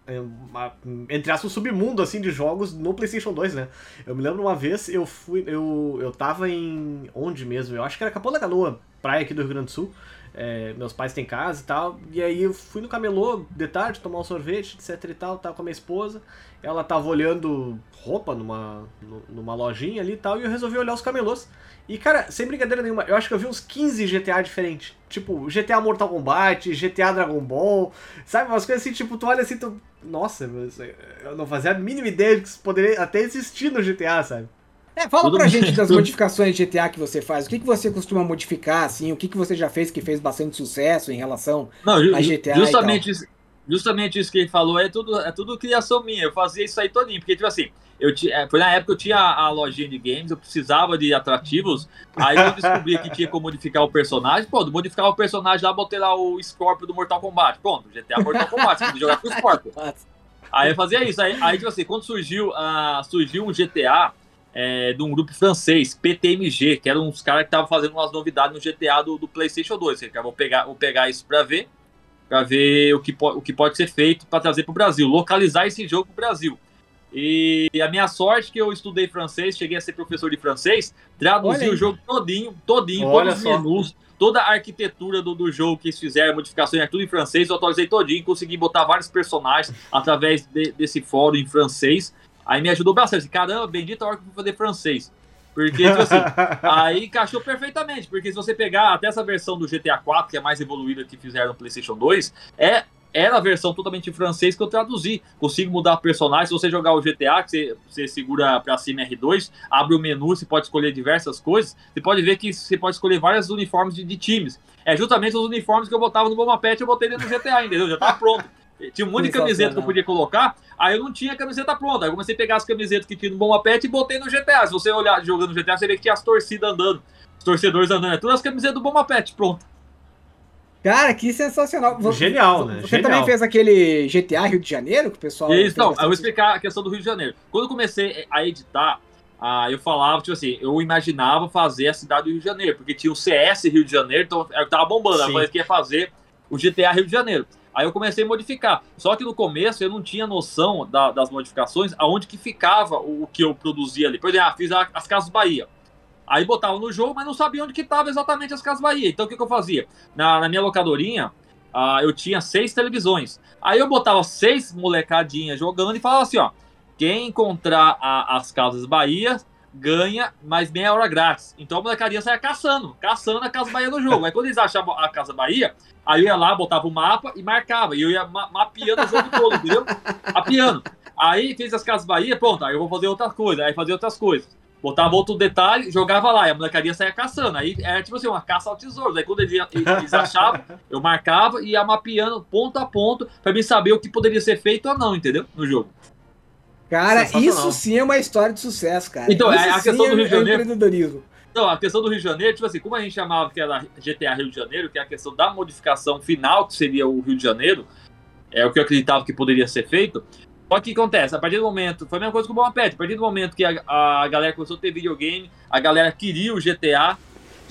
é uma- entre aspas, um submundo assim de jogos no PlayStation 2, né? Eu me lembro uma vez, eu fui. Eu, eu tava em. Onde mesmo? Eu acho que era Capão da Canoa, praia aqui do Rio Grande do Sul. É, meus pais têm casa e tal. E aí eu fui no camelô de tarde tomar um sorvete, etc e tal. Tava com a minha esposa. Ela tava olhando roupa numa, nu- numa lojinha ali e tal. E eu resolvi olhar os camelôs. E, cara, sem brincadeira nenhuma, eu acho que eu vi uns 15 GTA diferentes. Tipo, GTA Mortal Kombat, GTA Dragon Ball, sabe? Umas coisas assim, tipo, tu olha assim, tu. Nossa, eu não fazia a mínima ideia de que isso poderia até existir no GTA, sabe? É, fala Tudo pra gente das *laughs* modificações de GTA que você faz. O que, que você costuma modificar, assim? O que, que você já fez que fez bastante sucesso em relação Não, A GTA justamente, isso, justamente isso que ele falou é tudo, é tudo criação minha. Eu fazia isso aí todinho, porque, tipo assim, eu ti- é, foi na época que eu tinha a, a lojinha de games, eu precisava de atrativos, aí eu descobri que tinha como modificar o personagem. Pô, modificar o personagem lá, botei lá o Scorpio do Mortal Kombat. Pronto, GTA Mortal Kombat, você jogar com o Scorpio. *laughs* Aí eu fazia isso. Aí, aí tipo assim, quando surgiu, ah, surgiu um GTA é, de um grupo francês, PTMG, que eram uns caras que estavam fazendo umas novidades no GTA do, do PlayStation 2. Eu vou pegar, vou pegar isso pra ver, pra ver o que, o que pode ser feito pra trazer pro Brasil, localizar esse jogo pro Brasil. E a minha sorte que eu estudei francês, cheguei a ser professor de francês, traduzi o jogo todinho, todinho, Olha todos os menus, toda a arquitetura do, do jogo que eles fizeram, modificações, é tudo em francês, eu atualizei todinho, consegui botar vários personagens através de- desse fórum em francês. Aí me ajudou bastante. Caramba, bendita hora que eu fui fazer francês. Porque, tipo assim, *laughs* aí encaixou perfeitamente. Porque se você pegar até essa versão do GTA 4, que é mais evoluída que fizeram no PlayStation 2, é, era a versão totalmente em francês que eu traduzi. Consigo mudar personagem. Se você jogar o GTA, que você, você segura pra cima R2, abre o menu, você pode escolher diversas coisas. Você pode ver que você pode escolher vários uniformes de, de times. É justamente os uniformes que eu botava no Bomba Pet, eu botei dentro do GTA, entendeu? Já tava pronto. Tinha um monte de camiseta que eu podia colocar, aí eu não tinha camiseta pronta. Aí eu comecei a pegar as camisetas que tinha no Bomba Pet e botei no GTA. Se você olhar jogando no GTA, você vê que tinha as torcidas andando. Os torcedores andando. É todas as camisetas do Bomba Pet, pronto. Cara, que sensacional. Você- Genial, né? Você Genial. também fez aquele GTA Rio de Janeiro, que o pessoal. Isso, não, eu vou explicar a questão do Rio de Janeiro. Quando eu comecei a editar, ah, eu falava, tipo assim, eu imaginava fazer a cidade do Rio de Janeiro, porque tinha o CS Rio de Janeiro, então eu tava bombando. Sim. eu falei que ia fazer o GTA Rio de Janeiro. Aí eu comecei a modificar. Só que no começo eu não tinha noção da- das modificações, aonde que ficava o, o que eu produzia ali. Por exemplo, ah, fiz a- as Casas Bahia. Aí botava no jogo, mas não sabia onde que estava exatamente as Casas Bahia. Então o que, que eu fazia? Na, na minha locadorinha, ah, eu tinha seis televisões. Aí eu botava seis molecadinhas jogando e falava assim, ó. Quem encontrar a- as Casas Bahia ganha mais meia hora grátis. Então a molecadinha saia caçando, caçando a Casa Bahia no jogo. Aí quando eles achavam a Casa Bahia, aí eu ia lá, botava o mapa e marcava. E eu ia ma- mapeando o jogo todo, entendeu? Mapeando. Aí fiz as Casas Bahia, pronto, aí eu vou fazer outra coisa, aí fazia outras coisas. Botava outro detalhe, jogava lá, e a molecadinha saía caçando. Aí era tipo assim, uma caça ao tesouro. Aí quando eles, eles achavam, eu marcava e ia mapeando ponto a ponto pra mim saber o que poderia ser feito ou não, entendeu? No jogo. Cara, isso sim é uma história de sucesso, cara. Então, isso é a sim questão do Rio de é Janeiro. empreendedorismo. Então, a questão do Rio de Janeiro, tipo assim, como a gente chamava que era GTA Rio de Janeiro, que é a questão da modificação final, que seria o Rio de Janeiro, é o que eu acreditava que poderia ser feito. Só que o que acontece? A partir do momento, foi a mesma coisa com o Bom Pet, a partir do momento que a, a galera começou a ter videogame, a galera queria o GTA,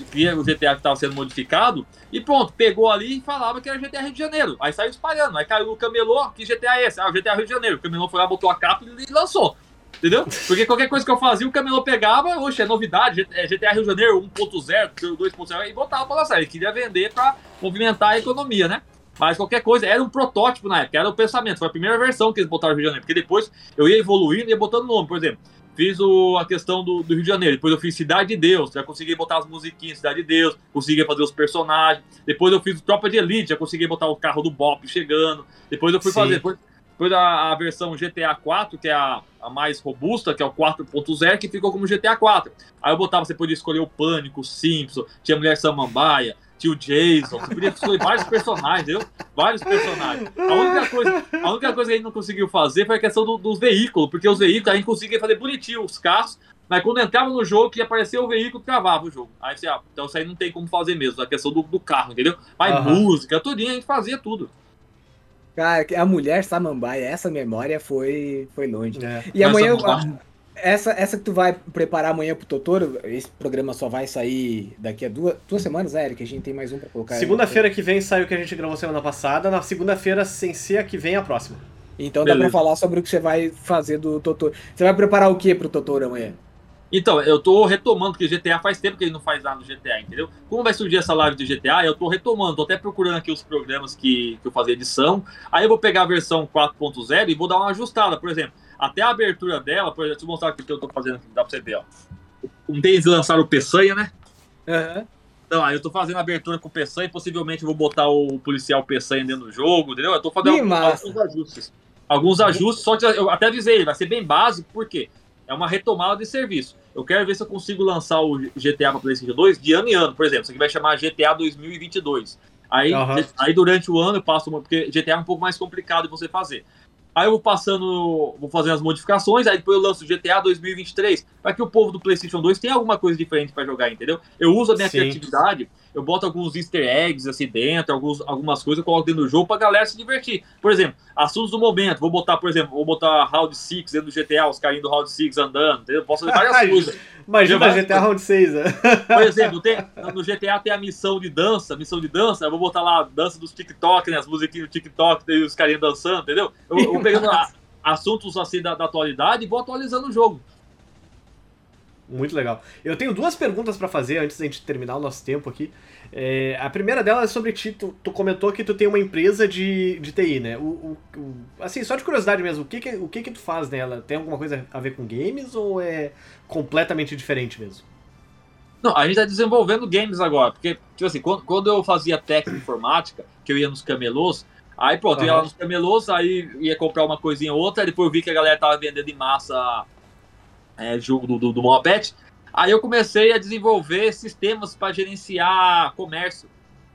queria o GTA que estava sendo modificado, e pronto, pegou ali e falava que era GTA Rio de Janeiro. Aí saiu espalhando, aí caiu no camelô, que GTA é esse? Ah, o GTA Rio de Janeiro. O camelô foi lá, botou a capa e lançou. Entendeu? Porque qualquer coisa que eu fazia, o camelô pegava, oxe, é novidade, é GTA Rio de Janeiro 1.0, 2.0, e botava pra lançar. Ele queria vender pra movimentar a economia, né? Mas qualquer coisa, era um protótipo na época, era o pensamento, foi a primeira versão que eles botaram no Rio de Janeiro, porque depois eu ia evoluindo e ia botando nome, por exemplo. Fiz o, a questão do, do Rio de Janeiro, depois eu fiz Cidade de Deus, já consegui botar as musiquinhas Cidade de Deus, consegui fazer os personagens. Depois eu fiz o Tropa de Elite, já consegui botar o carro do Bop chegando. Depois eu fui Sim. fazer, depois, depois a, a versão GTA 4, que é a, a mais robusta, que é o 4.0, que ficou como GTA 4. Aí eu botava, você podia escolher o Pânico, o Simpson, tinha Mulher Samambaia, tinha o Jason, você podia escolher vários personagens, entendeu? Vários personagens. A única coisa, a única coisa que a gente não conseguiu fazer foi a questão do- dos veículos, porque os veículos a gente conseguia fazer bonitinho os carros, Mas quando entrava no jogo, que aparecia o veículo, travava o jogo. Aí você, ah, então isso aí não tem como fazer mesmo, a questão do, do carro, entendeu? Mas Aham. música, tudinho, a gente fazia tudo. Cara, a mulher samambaia, essa memória foi, foi longe. É. E amanhã, Essa essa, que tu vai preparar amanhã pro Totoro, esse programa só vai sair daqui a duas, duas semanas, né, Eric? A gente tem mais um pra colocar. Segunda-feira que vem sai o que a gente gravou semana passada. Na segunda-feira, sem ser a que vem, a próxima. Então dá pra Beleza. falar sobre o que você vai fazer do Totoro. Você vai preparar o que pro Totoro amanhã? Então, eu tô retomando, porque GTA faz tempo que ele não faz nada no GTA, entendeu? Como vai surgir essa live do GTA, eu tô retomando, tô até procurando aqui os programas que, que eu fazia edição. Aí eu vou pegar a versão 4.0 e vou dar uma ajustada, por exemplo. Até a abertura dela, por exemplo, deixa eu mostrar aqui o que eu tô fazendo aqui, dá pra você ver, ó. Um deles lançaram o Peçanha, né? Então, aí eu tô fazendo a abertura com o Peçanha possivelmente eu vou botar o policial Peçanha dentro do jogo, entendeu? Eu tô fazendo alguns, alguns ajustes. Alguns ajustes, só que eu até avisei, vai ser bem básico, por quê? É uma retomada de serviço. Eu quero ver se eu consigo lançar o GTA para PlayStation 2 de ano em ano, por exemplo. Isso aqui vai chamar GTA 2022. Aí, Aham. aí durante o ano eu passo, uma, porque GTA é um pouco mais complicado de você fazer. Aí eu vou passando, vou fazendo as modificações, aí depois eu lanço GTA 2023, para que o povo do PlayStation 2 tenha alguma coisa diferente para jogar, entendeu? Eu uso a minha Sim. criatividade, eu boto alguns easter eggs assim dentro, alguns, algumas coisas eu coloco dentro do jogo pra galera se divertir. Por exemplo, assuntos do momento, vou botar, por exemplo, vou botar Round 6 dentro do GTA, os carinhos do Round 6 andando, entendeu? Posso fazer várias *laughs* coisas. Imagina Já- GTA Round 6, né? Por exemplo, tem, no GTA tem a missão de dança, missão de dança, eu vou botar lá a dança dos TikTok, né? As musiquinhas do TikTok, e os carinhas dançando, entendeu? Eu, eu pegando a- assuntos assim da, da atualidade e vou atualizando o jogo. Muito legal. Eu tenho duas perguntas pra fazer antes da gente terminar o nosso tempo aqui. É, a primeira delas é sobre ti. Tu, tu comentou que tu tem uma empresa de, de TI, né? O, o- o- assim, só de curiosidade mesmo, o que que, o que que tu faz nela? Tem alguma coisa a ver com games ou é completamente diferente mesmo? Não, a gente tá desenvolvendo games agora, porque, tipo assim, quando, quando eu fazia técnica informática, que eu ia nos camelôs, aí pronto, eu ia lá nos camelôs, aí ia comprar uma coisinha ou outra, depois eu vi que a galera tava vendendo em massa é, jogo do, do, do Moped, aí eu comecei a desenvolver sistemas para gerenciar comércio.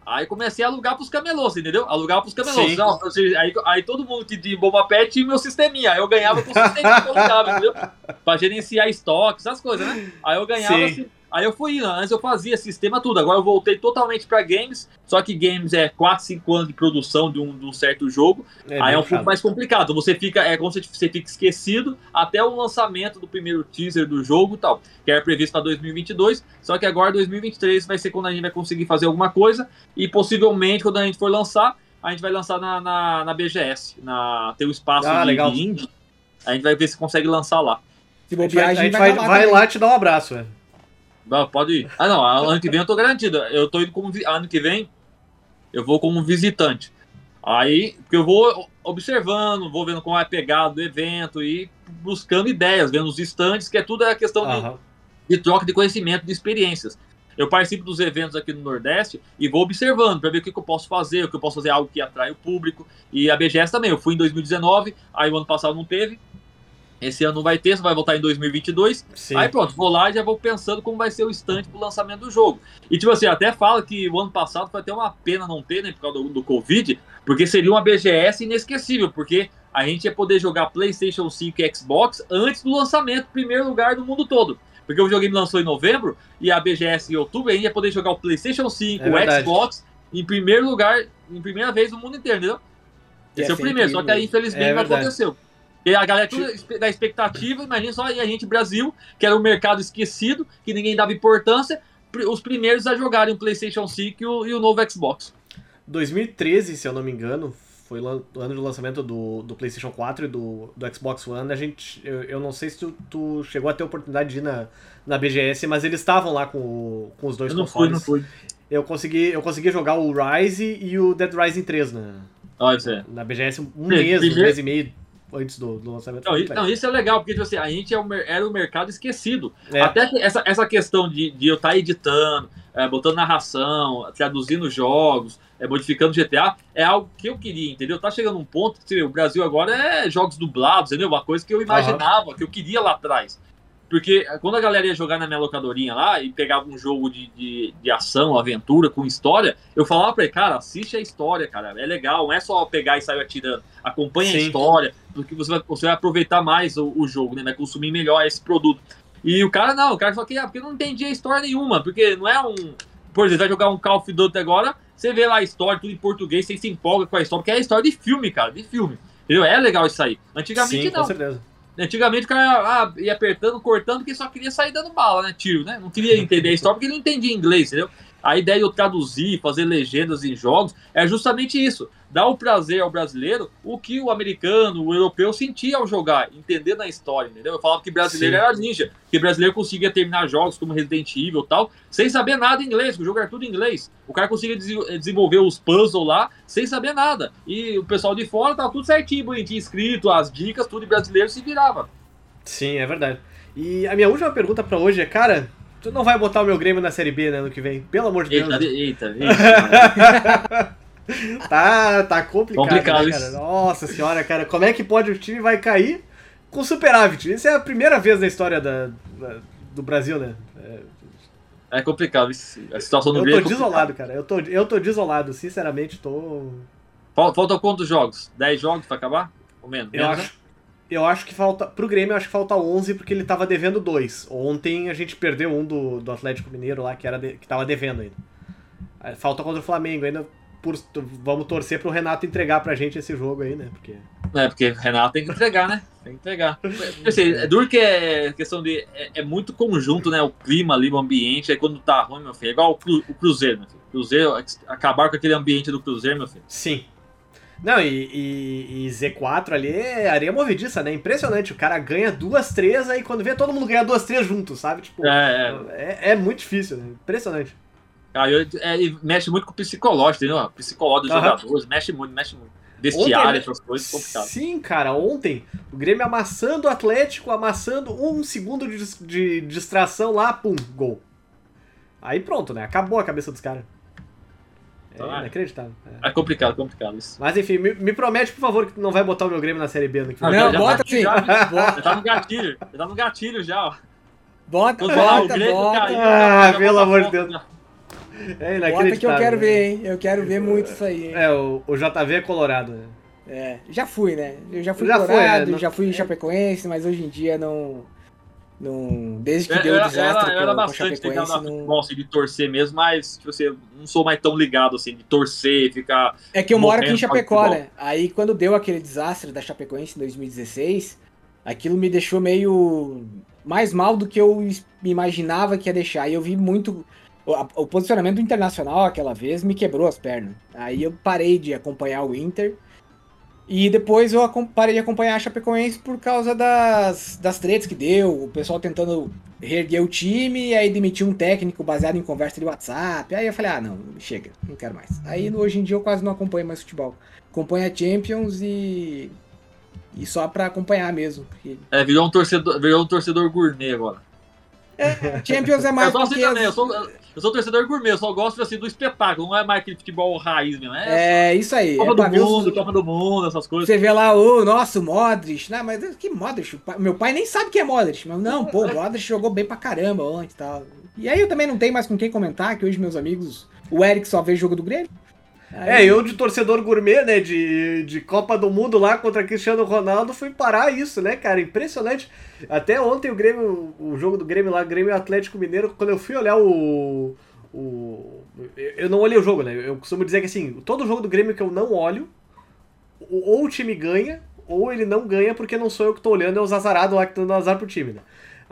Aí comecei a alugar pros camelôs, entendeu? Alugar pros camelôs. Sim. Não, aí, aí todo mundo que de Boba Pet tinha meu sisteminha. Aí eu ganhava com o sisteminha que eu alugava, entendeu? *laughs* Pra gerenciar estoques, essas coisas, né? Aí eu ganhava assim, Aí eu fui indo, antes eu fazia sistema tudo, agora eu voltei totalmente pra games, só que games é 4, 5 anos de produção de um, de um certo jogo, aí é um pouco mais complicado. Você fica, é como se você fica esquecido até o lançamento do primeiro teaser do jogo e tal, que era previsto para 2022, só que agora 2023 vai ser quando a gente vai conseguir fazer alguma coisa, e possivelmente quando a gente for lançar, a gente vai lançar na, na, na BGS, na, tem o espaço Ah, de, legal. de indie, a gente vai ver se consegue lançar lá. Se A gente vai, a gente vai, vai também. lá te dar um abraço, velho. Não, pode ir. Ah, não, ano que vem eu tô garantido. Eu tô indo como. Ano que vem eu vou como visitante. Aí, porque eu vou observando, vou vendo como é a pegada do evento e buscando ideias, vendo os estandes, que é tudo a questão de, Aham. de troca de conhecimento, de experiências. Eu participo dos eventos aqui no Nordeste e vou observando para ver o que, que eu posso fazer, o que eu posso fazer algo que atrai o público. E a BGS também. Eu fui em 2019, aí o ano passado não teve. Esse ano não vai ter, só vai voltar em 2022. Sim. Aí pronto, vou lá e já vou pensando como vai ser o stand pro lançamento do jogo. E tipo assim, até fala que o ano passado foi até uma pena não ter, né, por causa do, do Covid, porque seria uma BGS inesquecível, porque a gente ia poder jogar PlayStation 5 e Xbox antes do lançamento, primeiro lugar do mundo todo. Porque o videogame lançou em novembro e a BGS em outubro, a gente ia poder jogar o PlayStation 5, É o verdade. Xbox em primeiro lugar, em primeira vez no mundo inteiro, entendeu? Esse é o ser primeiro, só que aí infelizmente É não aconteceu. E a galera espe- da expectativa, imagina só, e a gente Brasil, que era um mercado esquecido, que ninguém dava importância, os primeiros a jogarem o PlayStation 5 e o, e o novo Xbox. 2013, se eu não me engano, foi o ano do lançamento do, do PlayStation 4 e do, do Xbox One. A gente, eu, eu não sei se tu, tu chegou a ter a oportunidade de ir na, na BGS, mas eles estavam lá com, com os dois Eu não fui, consoles. não fui. Eu consegui, eu consegui jogar o Rise e o Dead Rising 3 na, isso aí. na BGS um mês, um mês e meio antes do, do lançamento. Não, não, isso é legal, porque tipo assim, a gente é o era o mercado esquecido. É. Até que essa, essa questão de, de eu estar editando, é, botando narração, traduzindo jogos, é, modificando GTA, é algo que eu queria, entendeu? Tá chegando um ponto você vê, o Brasil agora é jogos dublados, entendeu? Uma coisa que eu imaginava, que eu queria lá atrás. Porque quando a galera ia jogar na minha locadorinha lá e pegava um jogo de, de, de ação, aventura, com história, eu falava pra ele, cara, assiste a história, cara, é legal, não é só pegar e sair atirando. Acompanha a Sim. história, porque você vai, você vai aproveitar mais o, o jogo, né? Vai consumir melhor esse produto. E o cara não, o cara falou que ah, porque eu não entendi a história nenhuma, porque não é um. Por exemplo, vai jogar um Call of Duty agora, você vê lá a história, tudo em português, você se empolga com a história, porque é a história de filme, cara, de filme. Entendeu? É legal isso aí. Antigamente Sim, não. com certeza. Antigamente o cara ah, ia apertando, cortando, porque só queria sair dando bala, né? Tiro, né? Não queria entender a história porque não entendia inglês, entendeu? A ideia de eu traduzir, fazer legendas em jogos, é justamente isso. Dar o prazer ao brasileiro o que o americano, o europeu sentia ao jogar, entendendo a história, entendeu? Eu falava que brasileiro Sim. era ninja, que brasileiro conseguia terminar jogos como Resident Evil e tal, sem saber nada em inglês, que o jogo era tudo em inglês. O cara conseguia dese- desenvolver os puzzles lá sem saber nada. E o pessoal de fora tava tudo certinho, bonitinho, escrito, as dicas, tudo, e brasileiro se virava. Sim, é verdade. E a minha última pergunta pra hoje é, cara, tu não vai botar o meu Grêmio na Série B, né, ano que vem? Pelo amor de Eita, Deus. eita, eita. *laughs* Tá, tá complicado, Complicado né, isso. cara? Nossa senhora, cara, como é que pode o time vai cair com superávit? Isso é a primeira vez na história da, da- do Brasil, né? É, É complicado. isso. A situação do eu tô é desolado, cara. Eu tô, eu tô desolado, sinceramente, tô. Fal- Faltam quantos jogos? 10 jogos pra acabar? Ou menos? Eu Menos, acho, eu acho que falta. Pro Grêmio, eu acho que falta 11 porque ele tava devendo dois. Ontem a gente perdeu um do, do Atlético Mineiro lá que, era de- que tava devendo ainda. Falta contra o Flamengo ainda. Por, vamos torcer pro Renato entregar pra gente esse jogo aí, né? Porque. É, porque o Renato tem que entregar, né? Tem que entregar. Assim, é duro que é questão de. É, é muito conjunto, né? O clima ali, o ambiente. Aí quando tá ruim, meu filho. É igual o, Cru- o Cruzeiro, meu filho. Cruzeiro, acabar com aquele ambiente do Cruzeiro, meu filho. Sim. Não, e, e- e Z4 ali é areia movediça, né? Impressionante. O cara ganha duas, três, aí quando vê todo mundo ganha duas, três juntos, sabe? Tipo, É, é. é, é muito difícil, né? Impressionante. Aí eu- é, mexe muito com o psicológico, entendeu? O psicológico dos Aham. jogadores. Mexe muito, mexe muito. Vestiário, Ontem- essas coisas, complicado. Sim, cara, ontem o Grêmio amassando o Atlético, amassando um segundo de, de distração lá, pum, gol. Aí pronto, né? Acabou a cabeça dos caras. É inacreditável. é. É complicado, complicado isso. Mas enfim, me, me promete, por favor, que tu não vai botar o meu Grêmio na Série B ano que vem. Não, já bota tá- sim. já- Bota, Já tá no gatilho, já tá no gatilho já, ó. bota, falar o bota, Grêmio bota. caiu, Ah, pelo bota a amor de Deus. já. É Bota inacreditável. que eu quero né? ver, hein? Eu quero ver muito isso aí, hein? É, o, o JV é colorado, né? É, já fui, né? Eu já fui Já foi, colorado, é, não- já fui chapecoense, mas hoje em dia não... não desde que Eu, deu o desastre eu, eu era com, com a não... futebol, assim, de torcer mesmo, mas, tipo assim, não sou mais tão ligado, assim, de torcer, ficar... É que eu moro aqui em Chapecó, né? Aí quando deu aquele desastre da Chapecoense em 2016, aquilo me deixou meio mais mal do que eu imaginava que ia deixar. E eu vi muito. O posicionamento internacional aquela vez me quebrou as pernas. Aí eu parei de acompanhar o Inter. E depois eu parei de acompanhar a Chapecoense por causa das, das tretas que deu, o pessoal tentando reerguer o time, e aí demitiu um técnico baseado em conversa de WhatsApp. Aí eu falei, ah, não, chega, não quero mais. Aí hoje em dia eu quase não acompanho mais futebol. Acompanho a Champions e. E só pra acompanhar mesmo. porque É, virou um torcedor, virou um torcedor gourmet agora. Champions é *laughs* mais eu sou assim porque também, eu as- sou, eu sou torcedor gourmet, eu só gosto, assim, do espetáculo, não é mais aquele futebol raiz mesmo, É é... isso aí. Copa é do ver os- Mundo, Copa do Mundo, essas coisas. Você vê lá, o nosso Modric. Não, mas que Modric? Meu pai nem sabe quem é Modric. Mas não, pô, o *laughs* Modric jogou bem pra caramba ontem e tal. E aí eu também não tenho mais com quem comentar, que hoje meus amigos. O Eric só vê jogo do Grêmio. É, eu de torcedor gourmet, né, de, de Copa do Mundo lá contra Cristiano Ronaldo, fui parar isso, né, cara, impressionante. Até ontem o Grêmio, o jogo do Grêmio lá, Grêmio Atlético Mineiro, quando eu fui olhar o... o eu não olhei o jogo, né, eu costumo dizer que assim, todo jogo do Grêmio que eu não olho, ou ou o time ganha, ou ele não ganha porque não sou eu que tô olhando, é os azarados lá que estão dando azar pro time, né.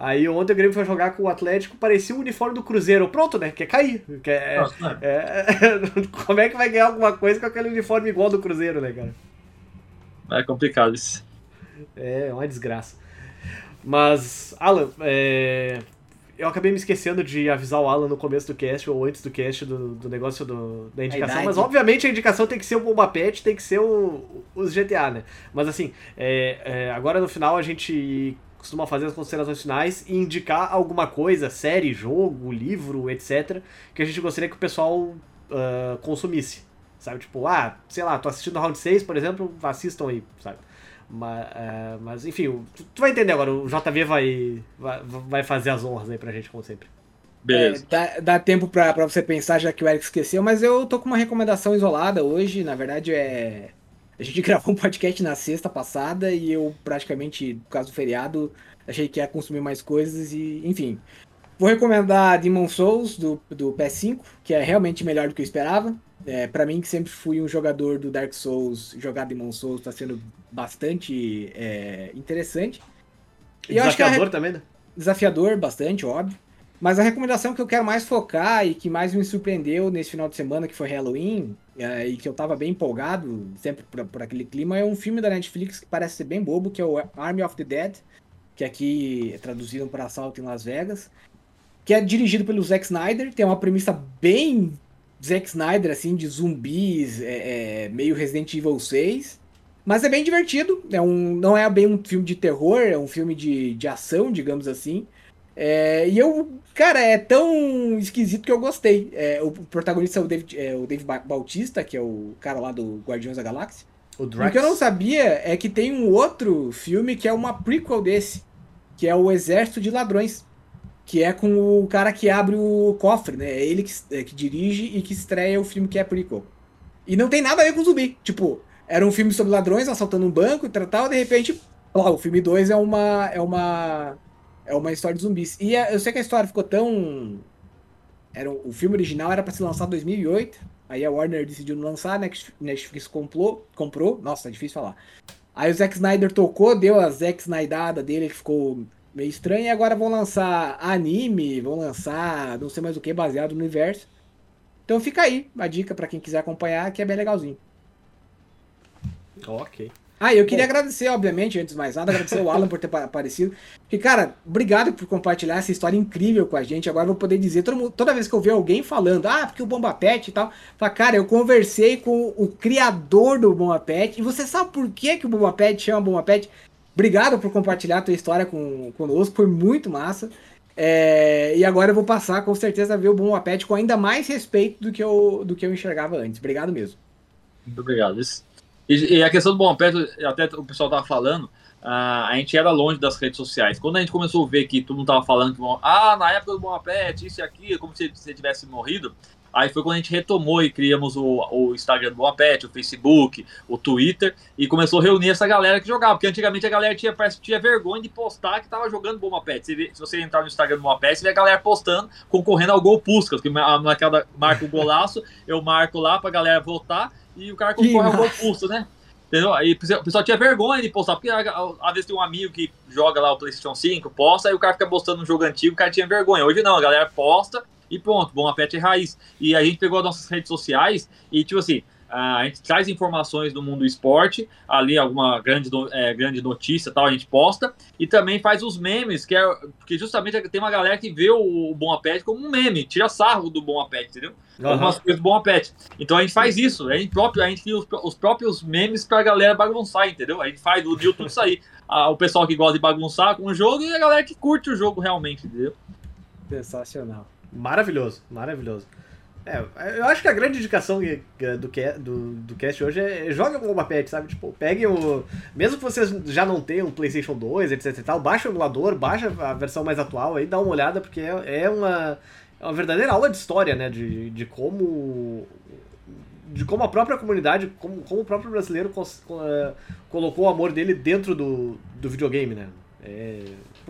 Aí ontem o Grêmio foi jogar com o Atlético, parecia o uniforme do Cruzeiro. Pronto, né? Quer cair. Quer, Nossa, é. é, *laughs* como é que vai ganhar alguma coisa com aquele uniforme igual do Cruzeiro, né, cara? É complicado isso. É uma desgraça. Mas, Alan, é, eu acabei me esquecendo de avisar o Alan no começo do cast ou antes do cast do, do negócio do- da indicação. Mas, obviamente, a indicação tem que ser o Bomba Pet, tem que ser o, os GTA, né? Mas, assim, é, é, agora no final a gente costuma fazer as considerações finais e indicar alguma coisa, série, jogo, livro, etc., que a gente gostaria que o pessoal ah, consumisse. Sabe, tipo, ah, sei lá, tô assistindo Round 6, por exemplo, assistam aí, sabe? Mas, mas enfim, tu, tu vai entender agora, o JV vai, vai, vai fazer as honras aí pra gente, como sempre. Beleza. É, dá, dá tempo pra, pra você pensar, já que o Eric esqueceu, mas eu tô com uma recomendação isolada hoje. Na verdade, é. A gente *laughs* gravou um podcast na sexta passada e eu praticamente, por causa do feriado, Achei que ia consumir mais coisas e, enfim. Vou recomendar Demon Souls do, do PS5, que é realmente melhor do que eu esperava. É, para mim, que sempre fui um jogador do Dark Souls, jogar Demon Souls está sendo bastante é, interessante. E desafiador também, né? Desafiador, bastante, óbvio. Mas a recomendação que eu quero mais focar e que mais me surpreendeu nesse final de semana, que foi Halloween, é, e que eu tava bem empolgado, sempre por, por, aquele clima, é um filme da Netflix que parece ser bem bobo, que é o Army of the Dead, que aqui é traduzido para Assalto em Las Vegas, que é dirigido pelo Zack Snyder, tem uma premissa bem Zack Snyder, assim, de zumbis, é, é, meio Resident Evil 6, mas é bem divertido, é um, não é bem um filme de terror, é um filme de, de ação, digamos assim, é, e eu, cara, é tão esquisito que eu gostei. É, o protagonista é o David, é o David Bautista, que é o cara lá do Guardiões da Galáxia. O, o que eu não sabia é que tem um outro filme que é uma prequel desse, que é o Exército de Ladrões. Que é com o cara que abre o cofre, né? É ele que, é, que dirige e que estreia o filme que é prequel. E não tem nada a ver com zumbi. Tipo, era um filme sobre ladrões assaltando um banco e tal, de repente, lá, o filme 2 é uma. É uma é uma história de zumbis. E a, eu sei que a história ficou tão. Era, o filme original era para ser lançado em 2008. Aí a Warner decidiu não lançar? Netflix comprou. comprou nossa, é difícil falar. Aí o Zack Snyder tocou, deu a Zack Snydada dele, que ficou meio estranho. E agora vão lançar anime, vão lançar não sei mais o que, baseado no universo. Então fica aí a dica para quem quiser acompanhar, que é bem legalzinho. Ok. Ah, eu queria agradecer, obviamente, antes de mais nada, agradecer o Alan por ter aparecido. Porque, cara, obrigado por compartilhar essa história incrível com a gente. Agora eu vou poder dizer, mundo, toda vez que eu ver alguém falando, ah, porque o Bomba Pet e tal, fala, cara, eu conversei com o criador do Bomba Pet, e você sabe por que, que o Bomba Pet chama Bomba Pet? Obrigado por compartilhar a tua história com, conosco, foi muito massa. É, e agora eu vou passar com certeza a ver o Bomba Pet com ainda mais respeito do que eu, do que eu enxergava antes. Obrigado mesmo. Muito obrigado. Isso e, e a questão do bom pé, até o pessoal tava falando, uh, a gente era longe das redes sociais. Quando a gente começou a ver que todo mundo tava falando que, ah, na época do Bom Pet, isso e aquilo, como se você tivesse morrido, Aí foi quando a gente retomou e criamos o, o Instagram do Boa Pet, o Facebook, o Twitter, e começou a reunir essa galera que jogava. Porque antigamente a galera tinha, parece, tinha vergonha de postar que tava jogando. Você vê, se você entrar no Instagram do Boa Pet, você vê a galera postando, concorrendo ao gol Puscas, que naquela marca o golaço, eu marco lá pra galera votar, e o cara concorre ao Puscas, né? Entendeu? Aí o pessoal tinha vergonha de postar, porque às vezes tem um amigo que joga lá o PlayStation 5, posta, aí o cara fica postando um jogo antigo, o cara tinha vergonha. Hoje não, a galera posta e pronto, bom, a pet é raiz. E a gente pegou as nossas redes sociais e, tipo assim, a gente traz informações do mundo do esporte, ali alguma grande, é, grande notícia tal, a gente posta, e também faz os memes, que é porque justamente tem uma galera que vê o, o Bom Apet como um meme, tira sarro do Bom Apet, entendeu? Uhum. Algumas coisas do Bom Apet. Então a gente faz isso, a gente, próprio, a gente cria os, os próprios memes pra galera bagunçar, entendeu? A gente faz o YouTube isso aí. *laughs* o pessoal que gosta de bagunçar com o jogo e a galera que curte o jogo realmente, entendeu? Sensacional. Maravilhoso, maravilhoso. É, eu acho que a grande indicação do, do, do cast hoje é jogue o Bomba Pet, sabe? Tipo, peguem o. Mesmo que vocês já não tenham um PlayStation 2, etc e tal, baixa o emulador, baixa a versão mais atual aí, dá uma olhada, porque é, é uma, é uma verdadeira aula de história, né? De, de como. De como a própria comunidade, como, como o próprio brasileiro uh, colocou o amor dele dentro do, do videogame, né? É,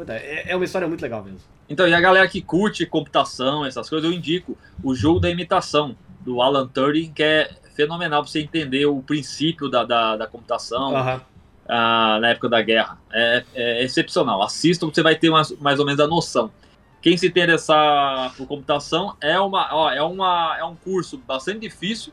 é, é uma história muito legal mesmo. Então, e a galera que curte computação, essas coisas, eu indico o jogo da imitação do Alan Turing, que é fenomenal para você entender o princípio da, da, da computação uhum. na época da guerra. É, é excepcional. Assista, você vai ter mais, mais ou menos a noção. Quem se interessar por computação é, uma, ó, é, uma, é um curso bastante difícil,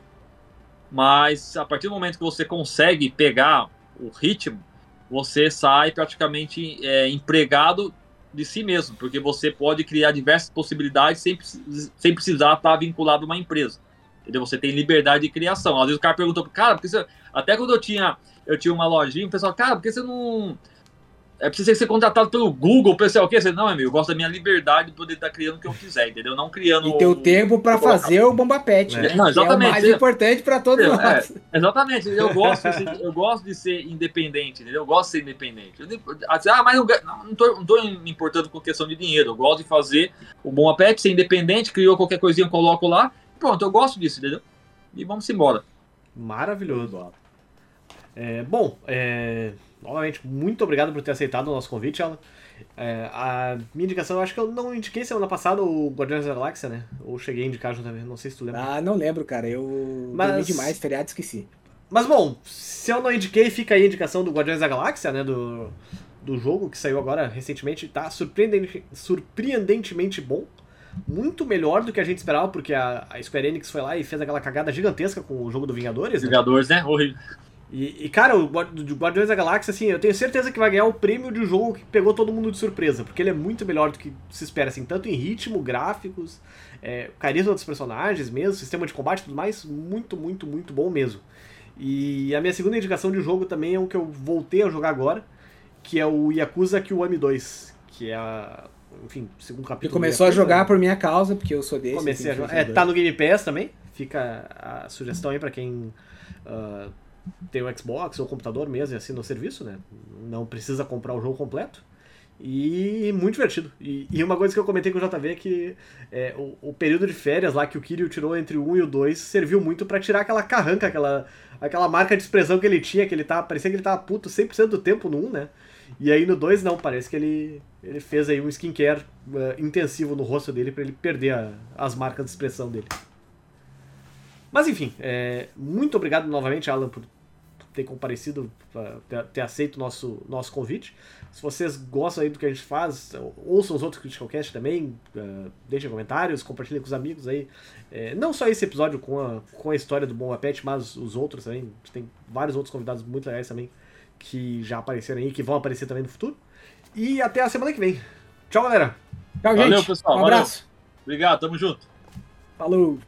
mas a partir do momento que você consegue pegar o ritmo, você sai praticamente é, empregado de si mesmo, porque você pode criar diversas possibilidades sem, sem precisar estar vinculado a uma empresa. Entendeu? Você tem liberdade de criação. Às vezes o cara perguntou, cara, porque você... até quando eu tinha, eu tinha uma lojinha, o pessoal, cara, por que você não é preciso ser contratado pelo Google, pessoal, o quê? Você, não, amigo, eu gosto da minha liberdade de poder estar criando o que eu quiser, entendeu? Não criando. E ter o tempo para fazer o Bomba Pet, né? Não, exatamente. é o mais importante para todos é, nós. É, exatamente, eu gosto, de ser, eu gosto de ser independente, entendeu? Eu gosto de ser independente. Eu, ah, mas eu, não, tô, não tô me importando com questão de dinheiro, eu gosto de fazer o Bomba Pet, ser independente, criou qualquer coisinha, eu coloco lá, pronto, eu gosto disso, entendeu? E vamos embora. Maravilhoso. É, bom, é, novamente, muito obrigado por ter aceitado o nosso convite, Alan. É, a minha indicação, eu acho que eu não indiquei semana passada o Guardiões da Galáxia, né? Ou cheguei a indicar juntamente, não sei se tu lembra. Ah, não lembro, cara. Eu Mas- dormi demais, feriado esqueci. Mas bom, se eu não indiquei, fica aí a indicação do Guardiões da Galáxia, né? Do, do jogo que saiu agora recentemente. Tá surpreendente, surpreendentemente bom. Muito melhor do que a gente esperava, porque a, a Square Enix foi lá e fez aquela cagada gigantesca com o jogo do Vingadores. né? Jogadores, né? Horrível. E, e, cara, o Guardiões da Galáxia, assim, eu tenho certeza que vai ganhar o prêmio de jogo que pegou todo mundo de surpresa, porque ele é muito melhor do que se espera, assim, tanto em ritmo, gráficos, é, carisma dos personagens mesmo, sistema de combate e tudo mais, muito, muito, muito bom mesmo. E a minha segunda indicação de jogo também é o que eu voltei a jogar agora, que é o Yakuza Kiwami 2, que é a, enfim, segundo E capítulo. do começou a jogar né? por minha causa, porque eu sou desse. Comecei a jogar. É, tá no Game Pass também. Fica a sugestão aí pra quem ah, tem o Xbox ou computador mesmo e assina o serviço, né? Não precisa comprar o jogo completo. E muito divertido. E, e uma coisa que eu comentei com o JV é que é, o, o período de férias lá que o Kiryu tirou entre o 1 e o 2 serviu muito pra tirar aquela carranca, aquela, aquela marca de expressão que ele tinha, que ele tava. Parecia que ele tava puto 100% do tempo no 1, né? E aí no 2 não, parece que ele, ele fez aí um skincare eh, intensivo no rosto dele pra ele perder a- as marcas de expressão dele. Mas enfim, é, muito obrigado novamente, Alan, por ter comparecido, ter, ter aceito o nosso, nosso convite. Se vocês gostam aí do que a gente faz, ouçam os outros Critical Cast também, eh, deixem comentários, compartilhem com os amigos aí. É, não só esse episódio com a, com a história do Bom Pet, mas os outros também. A gente tem vários outros convidados muito legais também que já apareceram aí, que vão aparecer também no futuro. E até a semana que vem. Tchau, galera! Tchau, Valeu, gente. pessoal, Um valeu. abraço. Obrigado, tamo junto. Falou.